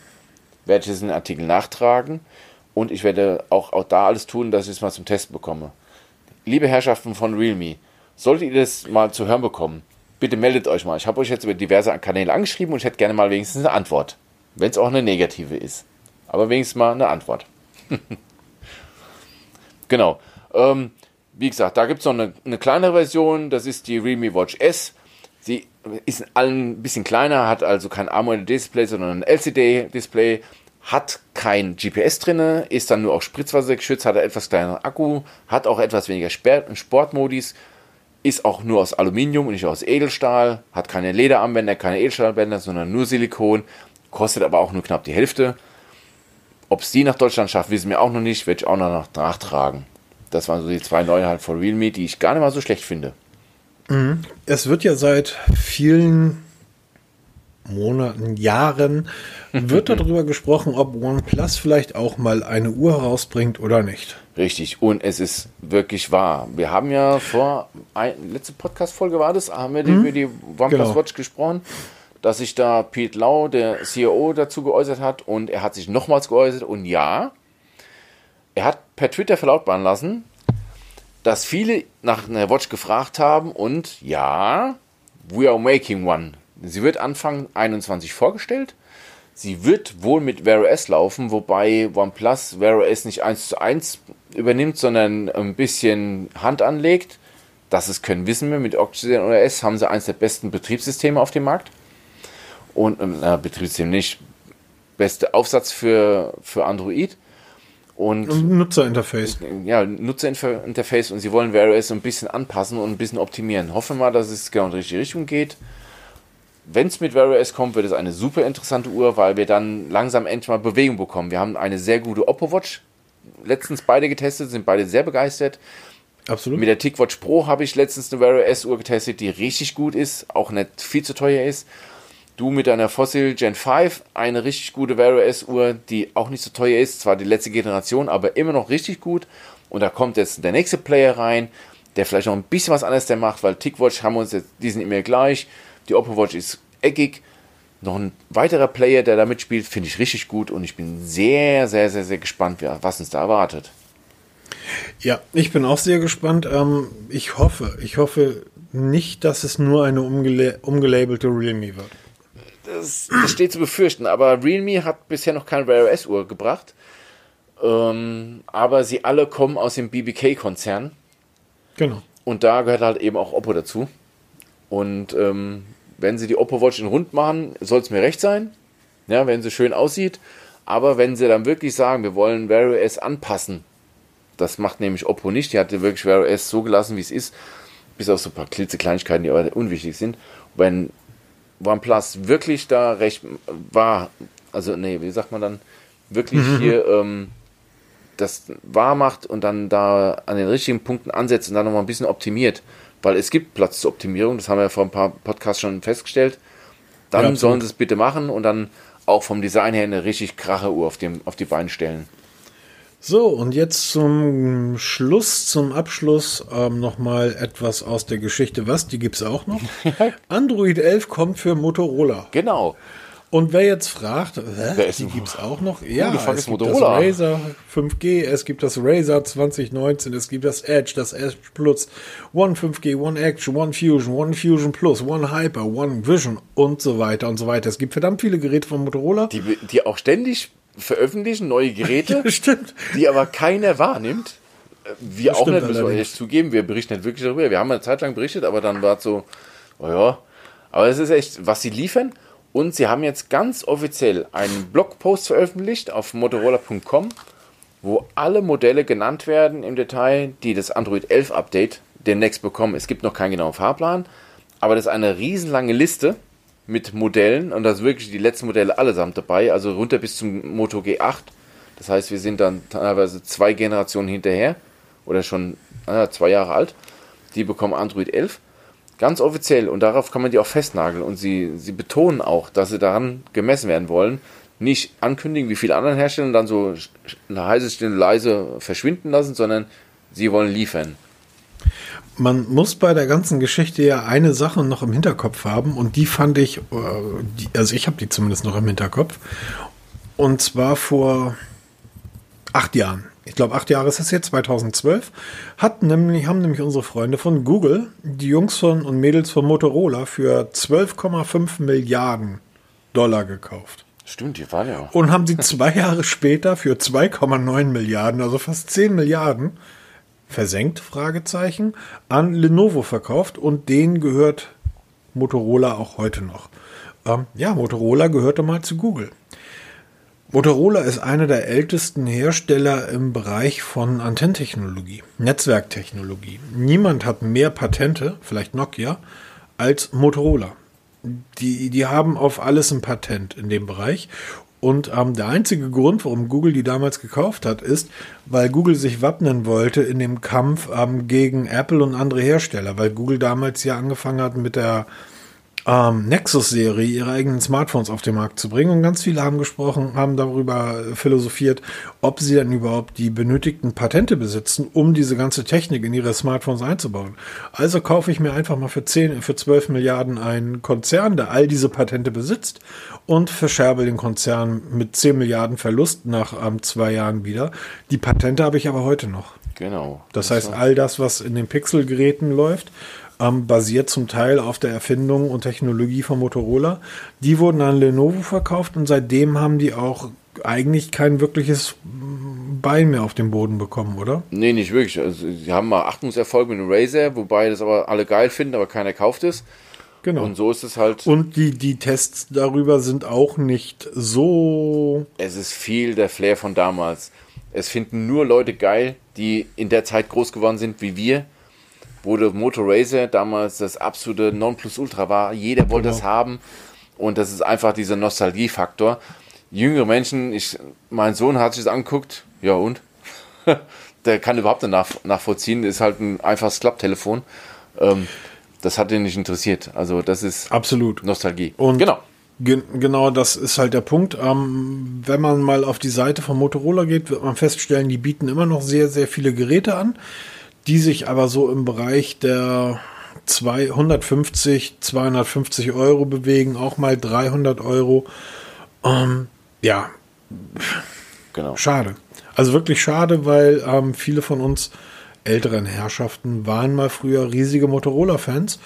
werde ich es in den Artikel nachtragen und ich werde auch, auch da alles tun, dass ich es mal zum Testen bekomme liebe Herrschaften von Realme, solltet ihr das mal zu hören bekommen, bitte meldet euch mal. Ich habe euch jetzt über diverse Kanäle angeschrieben und ich hätte gerne mal wenigstens eine Antwort. Wenn es auch eine negative ist. Aber wenigstens mal eine Antwort. *laughs* genau. Ähm, wie gesagt, da gibt es noch eine, eine kleinere Version, das ist die Realme Watch S. Sie ist ein bisschen kleiner, hat also kein AMOLED-Display, sondern ein LCD-Display, hat kein GPS drin, ist dann nur auch Spritzwasser geschützt, hat einen etwas kleineren Akku, hat auch etwas weniger Sportmodis, ist auch nur aus Aluminium und nicht aus Edelstahl, hat keine Lederarmbänder, keine Edelstahlbänder, sondern nur Silikon, kostet aber auch nur knapp die Hälfte. Ob es die nach Deutschland schafft, wissen wir auch noch nicht, werde ich auch noch nachtragen. Das waren so die zwei Neuheiten von Realme, die ich gar nicht mal so schlecht finde. Mhm. Es wird ja seit vielen Monaten, Jahren *laughs* wird darüber gesprochen, ob OnePlus vielleicht auch mal eine Uhr herausbringt oder nicht. Richtig, und es ist wirklich wahr. Wir haben ja vor, ein, letzte Podcast-Folge war das, haben wir hm? über die OnePlus genau. Watch gesprochen, dass sich da Pete Lau, der CEO, dazu geäußert hat und er hat sich nochmals geäußert und ja, er hat per Twitter verlautbaren lassen, dass viele nach einer Watch gefragt haben und ja, we are making one. Sie wird Anfang 21 vorgestellt. Sie wird wohl mit Wear OS laufen, wobei OnePlus Wear OS nicht 1 zu 1 übernimmt, sondern ein bisschen Hand anlegt. Das ist können wissen wir. Mit Oxygen OS haben sie eines der besten Betriebssysteme auf dem Markt. Und, äh, Betriebssystem nicht, beste Aufsatz für, für Android. Und, und Nutzerinterface. Ja, Nutzerinterface und sie wollen Wear OS ein bisschen anpassen und ein bisschen optimieren. Hoffen wir mal, dass es genau in die richtige Richtung geht wenn es mit Wear OS kommt, wird es eine super interessante Uhr, weil wir dann langsam endlich mal Bewegung bekommen. Wir haben eine sehr gute Oppo Watch letztens beide getestet, sind beide sehr begeistert. Absolut. Mit der TicWatch Pro habe ich letztens eine Wear OS Uhr getestet, die richtig gut ist, auch nicht viel zu teuer ist. Du mit deiner Fossil Gen 5 eine richtig gute Wear OS Uhr, die auch nicht so teuer ist, zwar die letzte Generation, aber immer noch richtig gut. Und da kommt jetzt der nächste Player rein, der vielleicht noch ein bisschen was anderes der macht, weil TicWatch haben wir uns jetzt, die sind immer gleich. Die Oppo Watch ist eckig. Noch ein weiterer Player, der da mitspielt, finde ich richtig gut und ich bin sehr, sehr, sehr, sehr gespannt, was uns da erwartet. Ja, ich bin auch sehr gespannt. Ähm, ich hoffe, ich hoffe, nicht, dass es nur eine umgela umgelabelte Realme wird. Das, das, steht zu befürchten, aber Realme hat bisher noch keine Wear OS-Uhr gebracht. Ähm, aber sie alle kommen aus dem BBK-Konzern. Genau. Und da gehört halt eben auch Oppo dazu. Und ähm, wenn sie die Oppo Watch in rund machen, soll es mir recht sein. Ja, wenn sie schön aussieht. Aber wenn sie dann wirklich sagen, wir wollen Wear OS anpassen, das macht nämlich Oppo nicht. Die hatte wirklich Wear OS so gelassen, wie es ist. Bis auf so ein paar klitzekleinigkeiten, die aber unwichtig sind. Wenn OnePlus wirklich da recht war, also nee, wie sagt man dann, wirklich mhm. hier ähm, das wahr macht und dann da an den richtigen Punkten ansetzt und dann nochmal ein bisschen optimiert, weil es gibt Platz zur Optimierung, das haben wir vor ein paar Podcasts schon festgestellt, dann ja, sollen sie es bitte machen und dann auch vom Design her eine richtig krache Uhr auf, dem, auf die Beine stellen. So, und jetzt zum Schluss, zum Abschluss ähm, nochmal etwas aus der Geschichte. Was? Die gibt es auch noch. *laughs* Android 11 kommt für Motorola. Genau. Und wer jetzt fragt, hä, die gibt es *laughs* auch noch? Ja, oh, es gibt das Razer 5G, es gibt das Razer 2019, es gibt das Edge, das Edge Plus, One 5G, One Action, One Fusion, One Fusion Plus, One Hyper, One Vision und so weiter und so weiter. Es gibt verdammt viele Geräte von Motorola. Die, die auch ständig veröffentlichen neue Geräte, *laughs* stimmt. die aber keiner wahrnimmt. Wir auch nicht, müssen wir ehrlich zugeben. Wir berichten nicht wirklich darüber. Wir haben eine Zeit lang berichtet, aber dann war es so, oh ja. Aber es ist echt, was sie liefern. Und sie haben jetzt ganz offiziell einen Blogpost veröffentlicht auf motorola.com, wo alle Modelle genannt werden im Detail, die das Android 11 Update demnächst bekommen. Es gibt noch keinen genauen Fahrplan, aber das ist eine riesenlange Liste mit Modellen und da sind wirklich die letzten Modelle allesamt dabei, also runter bis zum Moto G8. Das heißt, wir sind dann teilweise zwei Generationen hinterher oder schon äh, zwei Jahre alt. Die bekommen Android 11. Ganz offiziell und darauf kann man die auch festnageln und sie, sie betonen auch, dass sie daran gemessen werden wollen. Nicht ankündigen, wie viele anderen Hersteller und dann so heiße Stille leise verschwinden lassen, sondern sie wollen liefern man muss bei der ganzen Geschichte ja eine Sache noch im Hinterkopf haben und die fand ich, äh, also ich habe die zumindest noch im Hinterkopf. Und zwar vor acht Jahren. Ich glaube, acht Jahre ist es jetzt, 2012, hat nämlich, haben nämlich unsere Freunde von Google, die Jungs von und Mädels von Motorola, für 12,5 Milliarden Dollar gekauft. Stimmt, die waren ja. Und haben sie zwei *laughs* Jahre später für 2,9 Milliarden, also fast 10 Milliarden, versenkt, Fragezeichen, an Lenovo verkauft und denen gehört Motorola auch heute noch. Ähm, ja, Motorola gehörte mal zu Google. Motorola ist einer der ältesten Hersteller im Bereich von Antennentechnologie, Netzwerktechnologie. Niemand hat mehr Patente, vielleicht Nokia, als Motorola. Die, die haben auf alles ein Patent in dem Bereich und ähm, der einzige Grund, warum Google die damals gekauft hat, ist, weil Google sich wappnen wollte in dem Kampf ähm, gegen Apple und andere Hersteller, weil Google damals ja angefangen hat mit der ähm, Nexus-Serie ihre eigenen Smartphones auf den Markt zu bringen. Und ganz viele haben gesprochen, haben darüber philosophiert, ob sie dann überhaupt die benötigten Patente besitzen, um diese ganze Technik in ihre Smartphones einzubauen. Also kaufe ich mir einfach mal für 10, für 12 Milliarden einen Konzern, der all diese Patente besitzt und verscherbe den Konzern mit 10 Milliarden Verlust nach ähm, zwei Jahren wieder. Die Patente habe ich aber heute noch. Genau. Das heißt, all das, was in den Pixel-Geräten läuft, ähm, basiert zum Teil auf der Erfindung und Technologie von Motorola. Die wurden an Lenovo verkauft und seitdem haben die auch eigentlich kein wirkliches Bein mehr auf den Boden bekommen, oder? Nee, nicht wirklich. Also, sie haben mal Achtungserfolg mit dem Razer, wobei das aber alle geil finden, aber keiner kauft es. Genau. Und so ist es halt. Und die, die Tests darüber sind auch nicht so. Es ist viel der Flair von damals. Es finden nur Leute geil, die in der Zeit groß geworden sind wie wir wo der Motor Racer damals das absolute Nonplusultra war. Jeder wollte genau. es haben. Und das ist einfach dieser Nostalgiefaktor. Jüngere Menschen, ich, mein Sohn hat sich das angeguckt, ja und? *laughs* der kann überhaupt nicht nach, nachvollziehen, ist halt ein einfaches Klapptelefon. Ähm, das hat ihn nicht interessiert. Also das ist absolut Nostalgie. Und genau. Ge genau, das ist halt der Punkt. Ähm, wenn man mal auf die Seite von Motorola geht, wird man feststellen, die bieten immer noch sehr, sehr viele Geräte an die sich aber so im Bereich der 250, 250 Euro bewegen, auch mal 300 Euro. Ähm, ja, genau. schade. Also wirklich schade, weil ähm, viele von uns älteren Herrschaften waren mal früher riesige Motorola-Fans.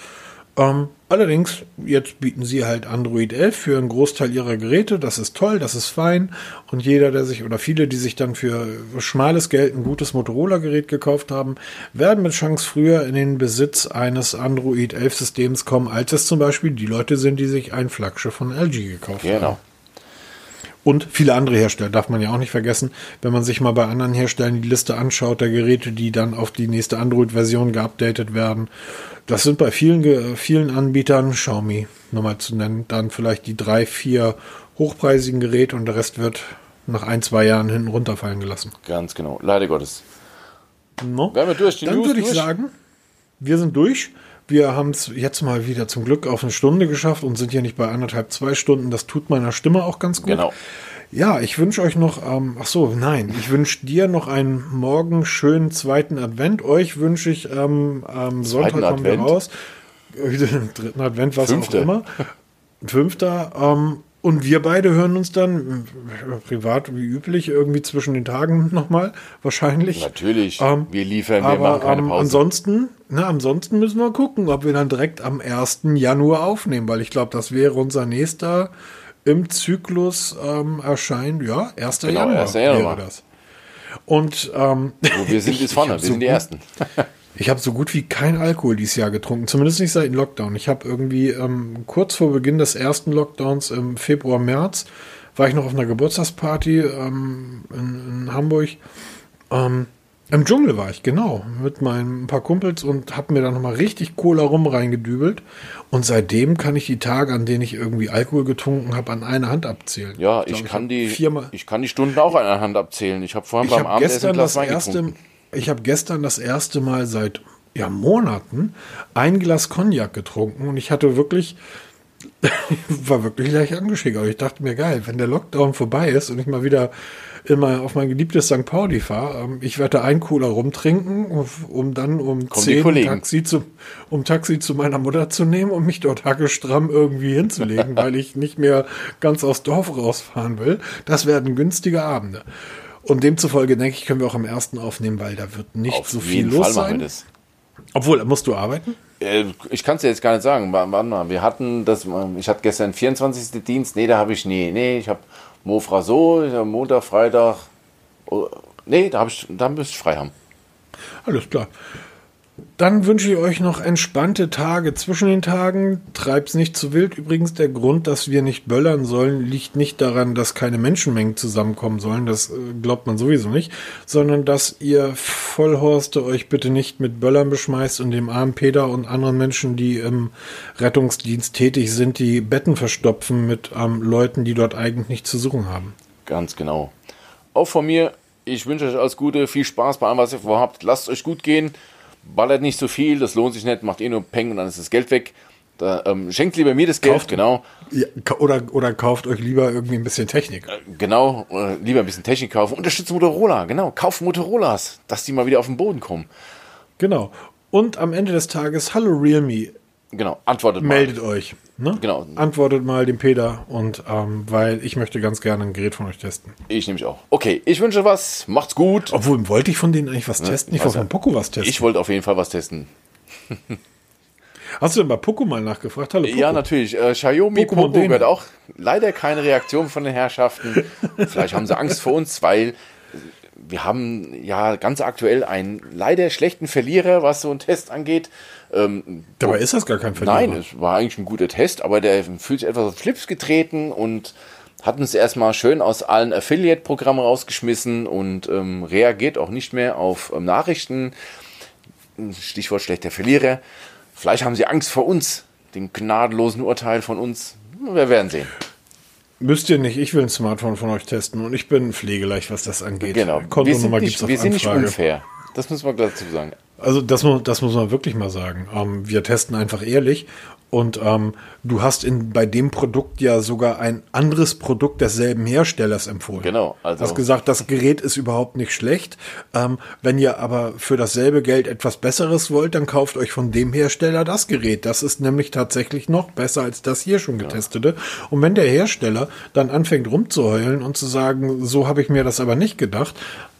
Ähm, allerdings, jetzt bieten sie halt Android 11 für einen Großteil ihrer Geräte. Das ist toll, das ist fein. Und jeder, der sich, oder viele, die sich dann für schmales Geld ein gutes Motorola-Gerät gekauft haben, werden mit Chance früher in den Besitz eines Android 11 Systems kommen, als es zum Beispiel die Leute sind, die sich ein Flaggschiff von LG gekauft Genau. haben. Und viele andere Hersteller darf man ja auch nicht vergessen, wenn man sich mal bei anderen Herstellern die Liste anschaut, der Geräte, die dann auf die nächste Android-Version geupdatet werden. Das sind bei vielen, vielen Anbietern, Xiaomi nochmal zu nennen, dann vielleicht die drei, vier hochpreisigen Geräte und der Rest wird nach ein, zwei Jahren hinten runterfallen gelassen. Ganz genau. Leider Gottes. No? Wären wir durch die Dann News würde ich durch? sagen, wir sind durch. Wir haben es jetzt mal wieder zum Glück auf eine Stunde geschafft und sind hier nicht bei anderthalb, zwei Stunden. Das tut meiner Stimme auch ganz gut. Genau. Ja, ich wünsche euch noch, ähm, ach so, nein, ich wünsche dir noch einen morgen schönen zweiten Advent. Euch wünsche ich ähm, am Sonntag kommen wir raus. *laughs* Dritten Advent, was Fünfter. auch immer. Fünfter. Ähm, und wir beide hören uns dann privat wie üblich irgendwie zwischen den Tagen nochmal, wahrscheinlich. Natürlich. Ähm, wir liefern, wir Aber machen keine ähm, Pause. ansonsten, na, ansonsten müssen wir gucken, ob wir dann direkt am 1. Januar aufnehmen, weil ich glaube, das wäre unser nächster im Zyklus ähm, erscheint. Ja, 1. Genau, Januar, 1. Januar. wäre das. Und ähm, Wo wir sind *laughs* jetzt vorne. Wir so sind die Ersten. *laughs* ich habe so gut wie kein Alkohol dieses Jahr getrunken, zumindest nicht seit dem Lockdown. Ich habe irgendwie ähm, kurz vor Beginn des ersten Lockdowns im Februar, März, war ich noch auf einer Geburtstagsparty ähm, in, in Hamburg. Ähm, Im Dschungel war ich, genau, mit meinen ein paar Kumpels und habe mir da nochmal richtig Cola rum reingedübelt. Und seitdem kann ich die Tage, an denen ich irgendwie Alkohol getrunken habe, an einer Hand abzählen. Ja, glaub, ich kann hab die, Viermal, ich kann die Stunden auch an einer Hand abzählen. Ich habe vorhin ich beim habe Abendessen gestern das erste, getrunken. Ich habe gestern das erste Mal seit ja, Monaten ein Glas Cognac getrunken und ich hatte wirklich, *laughs* war wirklich leicht angeschickert. Ich dachte mir, geil, wenn der Lockdown vorbei ist und ich mal wieder immer auf mein geliebtes St. Pauli fahre, ähm, ich werde einen Cooler rumtrinken, um, dann um Kommen die 10 Kollegen. Taxi zu, um Taxi zu meiner Mutter zu nehmen und mich dort hackestramm irgendwie hinzulegen, *laughs* weil ich nicht mehr ganz aus Dorf rausfahren will. Das werden günstige Abende. Und demzufolge denke ich, können wir auch am ersten aufnehmen, weil da wird nicht Auf so viel los Fall machen sein. wir das. Obwohl, musst du arbeiten? Äh, Ich kann es dir jetzt gar nicht sagen. Wa- Warte mal, wir hatten das, ähm, ich hatte gestern 24. Dienst, nee, da habe ich, nee, nee, ich habe Mofra so, ich hab Montag, Freitag, oh, nee, da habe ich, da müsste ich frei haben. Alles klar. Dann wünsche ich euch noch entspannte Tage zwischen den Tagen. Treibt's nicht zu wild. Übrigens, der Grund, dass wir nicht böllern sollen, liegt nicht daran, dass keine Menschenmengen zusammenkommen sollen. Das äh, glaubt man sowieso nicht. Sondern, dass ihr Vollhorste euch bitte nicht mit Böllern beschmeißt und dem armen Peter und anderen Menschen, die im Rettungsdienst tätig sind, die Betten verstopfen mit ähm, Leuten, die dort eigentlich nichts zu suchen haben. Ganz genau. Auch von mir, ich wünsche euch alles Gute, viel Spaß bei allem, was ihr vorhabt. Lasst euch gut gehen, ballert nicht so viel, das lohnt sich nicht, macht eh nur Peng und dann ist das Geld weg. Da, ähm, schenkt lieber mir das Geld, Kauft- genau. Ja, oder, oder kauft euch lieber irgendwie ein bisschen Technik. Genau, äh, lieber ein bisschen Technik kaufen. Unterstützt Motorola, genau. Kauft Motorolas, dass die mal wieder auf den Boden kommen. Genau. Und am Ende des Tages, hallo Realme, Genau, antwortet mal. meldet euch. Ne? Genau. Antwortet mal dem Peter und ähm, weil ich möchte ganz gerne ein Gerät von euch testen. Ich nehme mich auch. Okay, ich wünsche was. Macht's gut. Obwohl, wollte ich von denen eigentlich was testen? Ich weiß wollte ja. von Poco was testen. Ich wollte auf jeden Fall was testen. *laughs* Hast du denn bei Poco mal nachgefragt? Hallo Poco. Ja, natürlich. Äh, Xiaomi Poco wird auch leider keine Reaktion von den Herrschaften. *laughs* Vielleicht haben sie Angst vor uns, weil wir haben ja ganz aktuell einen leider schlechten Verlierer, was so einen Test angeht. Ähm, Dabei ist das gar kein Verlierer. Nein, es war eigentlich ein guter Test, aber der fühlt sich etwas auf Schlips getreten und hat uns erstmal schön aus allen Affiliate-Programmen rausgeschmissen und ähm, reagiert auch nicht mehr auf ähm, Nachrichten. Stichwort schlechter Verlierer. Vielleicht haben sie Angst vor uns, dem gnadenlosen Urteil von uns. Wir werden sehen. Müsst ihr nicht, ich will ein Smartphone von euch testen und ich bin pflegeleicht, was das angeht. Genau. Wir sind, Kontonummer gibt's nicht, auf wir sind nicht Anfrage. unfair. Das muss man dazu sagen. Also das, das muss man wirklich mal sagen. Ähm, wir testen einfach ehrlich und ähm, du hast in, bei dem Produkt ja sogar ein anderes Produkt desselben Herstellers empfohlen. Genau, also- hast gesagt, das Gerät ist überhaupt nicht schlecht. Ähm, wenn ihr aber für dasselbe Geld etwas Besseres wollt, dann kauft euch von dem Hersteller das Gerät. Das ist nämlich tatsächlich noch besser als das hier schon getestete. Und wenn der Hersteller dann anfängt rumzuheulen und zu sagen, so habe ich mir das aber nicht gedacht,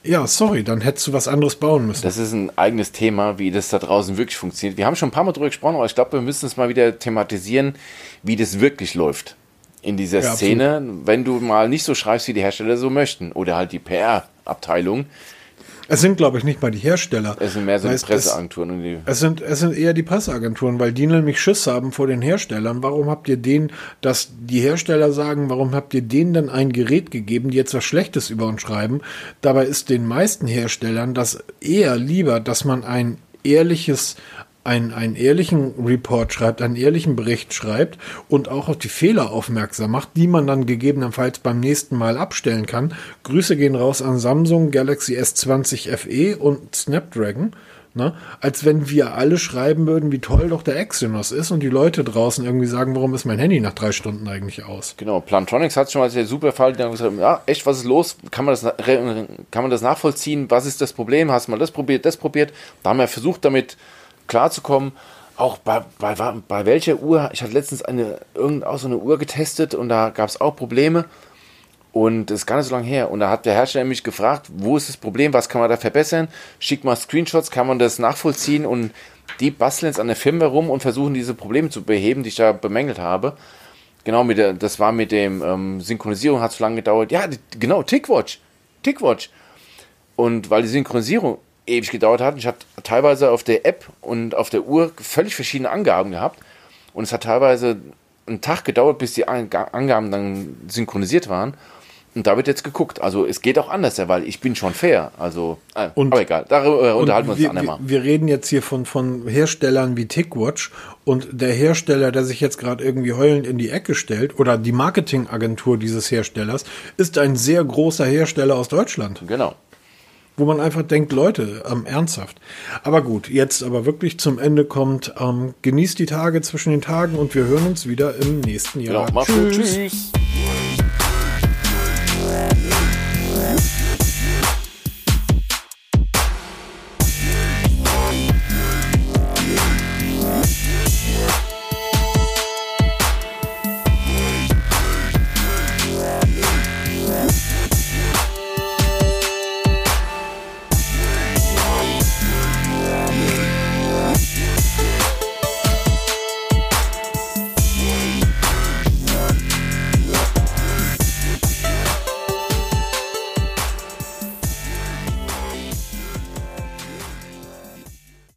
Ja, sorry, dann hättest du was anderes bauen müssen. Das ist ein eigenes Thema, wie das da draußen wirklich funktioniert. Wir haben schon ein paar Mal drüber gesprochen, aber ich glaube, wir müssen es mal wieder thematisieren, wie das wirklich läuft in dieser ja, Szene, absolut. wenn du mal nicht so schreibst, wie die Hersteller so möchten. Oder halt die PR-Abteilung. Es sind, glaube ich, nicht mal die Hersteller. Es sind mehr so die Presseagenturen. Es, es, sind, es sind eher die Presseagenturen, weil die nämlich Schiss haben vor den Herstellern. Warum habt ihr denen, dass die Hersteller sagen, warum habt ihr denen dann ein Gerät gegeben, die jetzt was Schlechtes über uns schreiben? Dabei ist den meisten Herstellern das eher lieber, dass man ein ehrliches einen, einen ehrlichen Report schreibt, einen ehrlichen Bericht schreibt und auch auf die Fehler aufmerksam macht, die man dann gegebenenfalls beim nächsten Mal abstellen kann. Grüße gehen raus an Samsung, Galaxy S20 FE und Snapdragon. Ne? Als wenn wir alle schreiben würden, wie toll doch der Exynos ist und die Leute draußen irgendwie sagen, warum ist mein Handy nach drei Stunden eigentlich aus? Genau, Plantronics hat schon mal sehr super Fall, die haben gesagt, ja, echt, was ist los? Kann man, das, kann man das nachvollziehen? Was ist das Problem? Hast du mal das probiert, das probiert? Da haben wir versucht, damit klarzukommen. Auch bei, bei, bei welcher Uhr, ich hatte letztens eine, irgend auch so eine Uhr getestet und da gab es auch Probleme. Und das ist gar nicht so lange her. Und da hat der Hersteller mich gefragt, wo ist das Problem, was kann man da verbessern? Schick mal Screenshots, kann man das nachvollziehen und die basteln jetzt an der Firma rum und versuchen diese Probleme zu beheben, die ich da bemängelt habe. Genau, mit der, das war mit dem ähm, Synchronisierung, hat so lange gedauert. Ja, die, genau, Tickwatch. Tickwatch. Und weil die Synchronisierung ewig gedauert hat. Ich hatte teilweise auf der App und auf der Uhr völlig verschiedene Angaben gehabt. Und es hat teilweise einen Tag gedauert, bis die Angaben dann synchronisiert waren. Und da wird jetzt geguckt. Also es geht auch anders, weil ich bin schon fair. Also, äh, und, aber egal, darüber unterhalten wir uns wir, dann einmal. Wir reden jetzt hier von, von Herstellern wie Tickwatch und der Hersteller, der sich jetzt gerade irgendwie heulend in die Ecke stellt, oder die Marketingagentur dieses Herstellers, ist ein sehr großer Hersteller aus Deutschland. Genau wo man einfach denkt, Leute, ähm, ernsthaft. Aber gut, jetzt aber wirklich zum Ende kommt, ähm, genießt die Tage zwischen den Tagen und wir hören uns wieder im nächsten Jahr. Ja, tschüss. tschüss.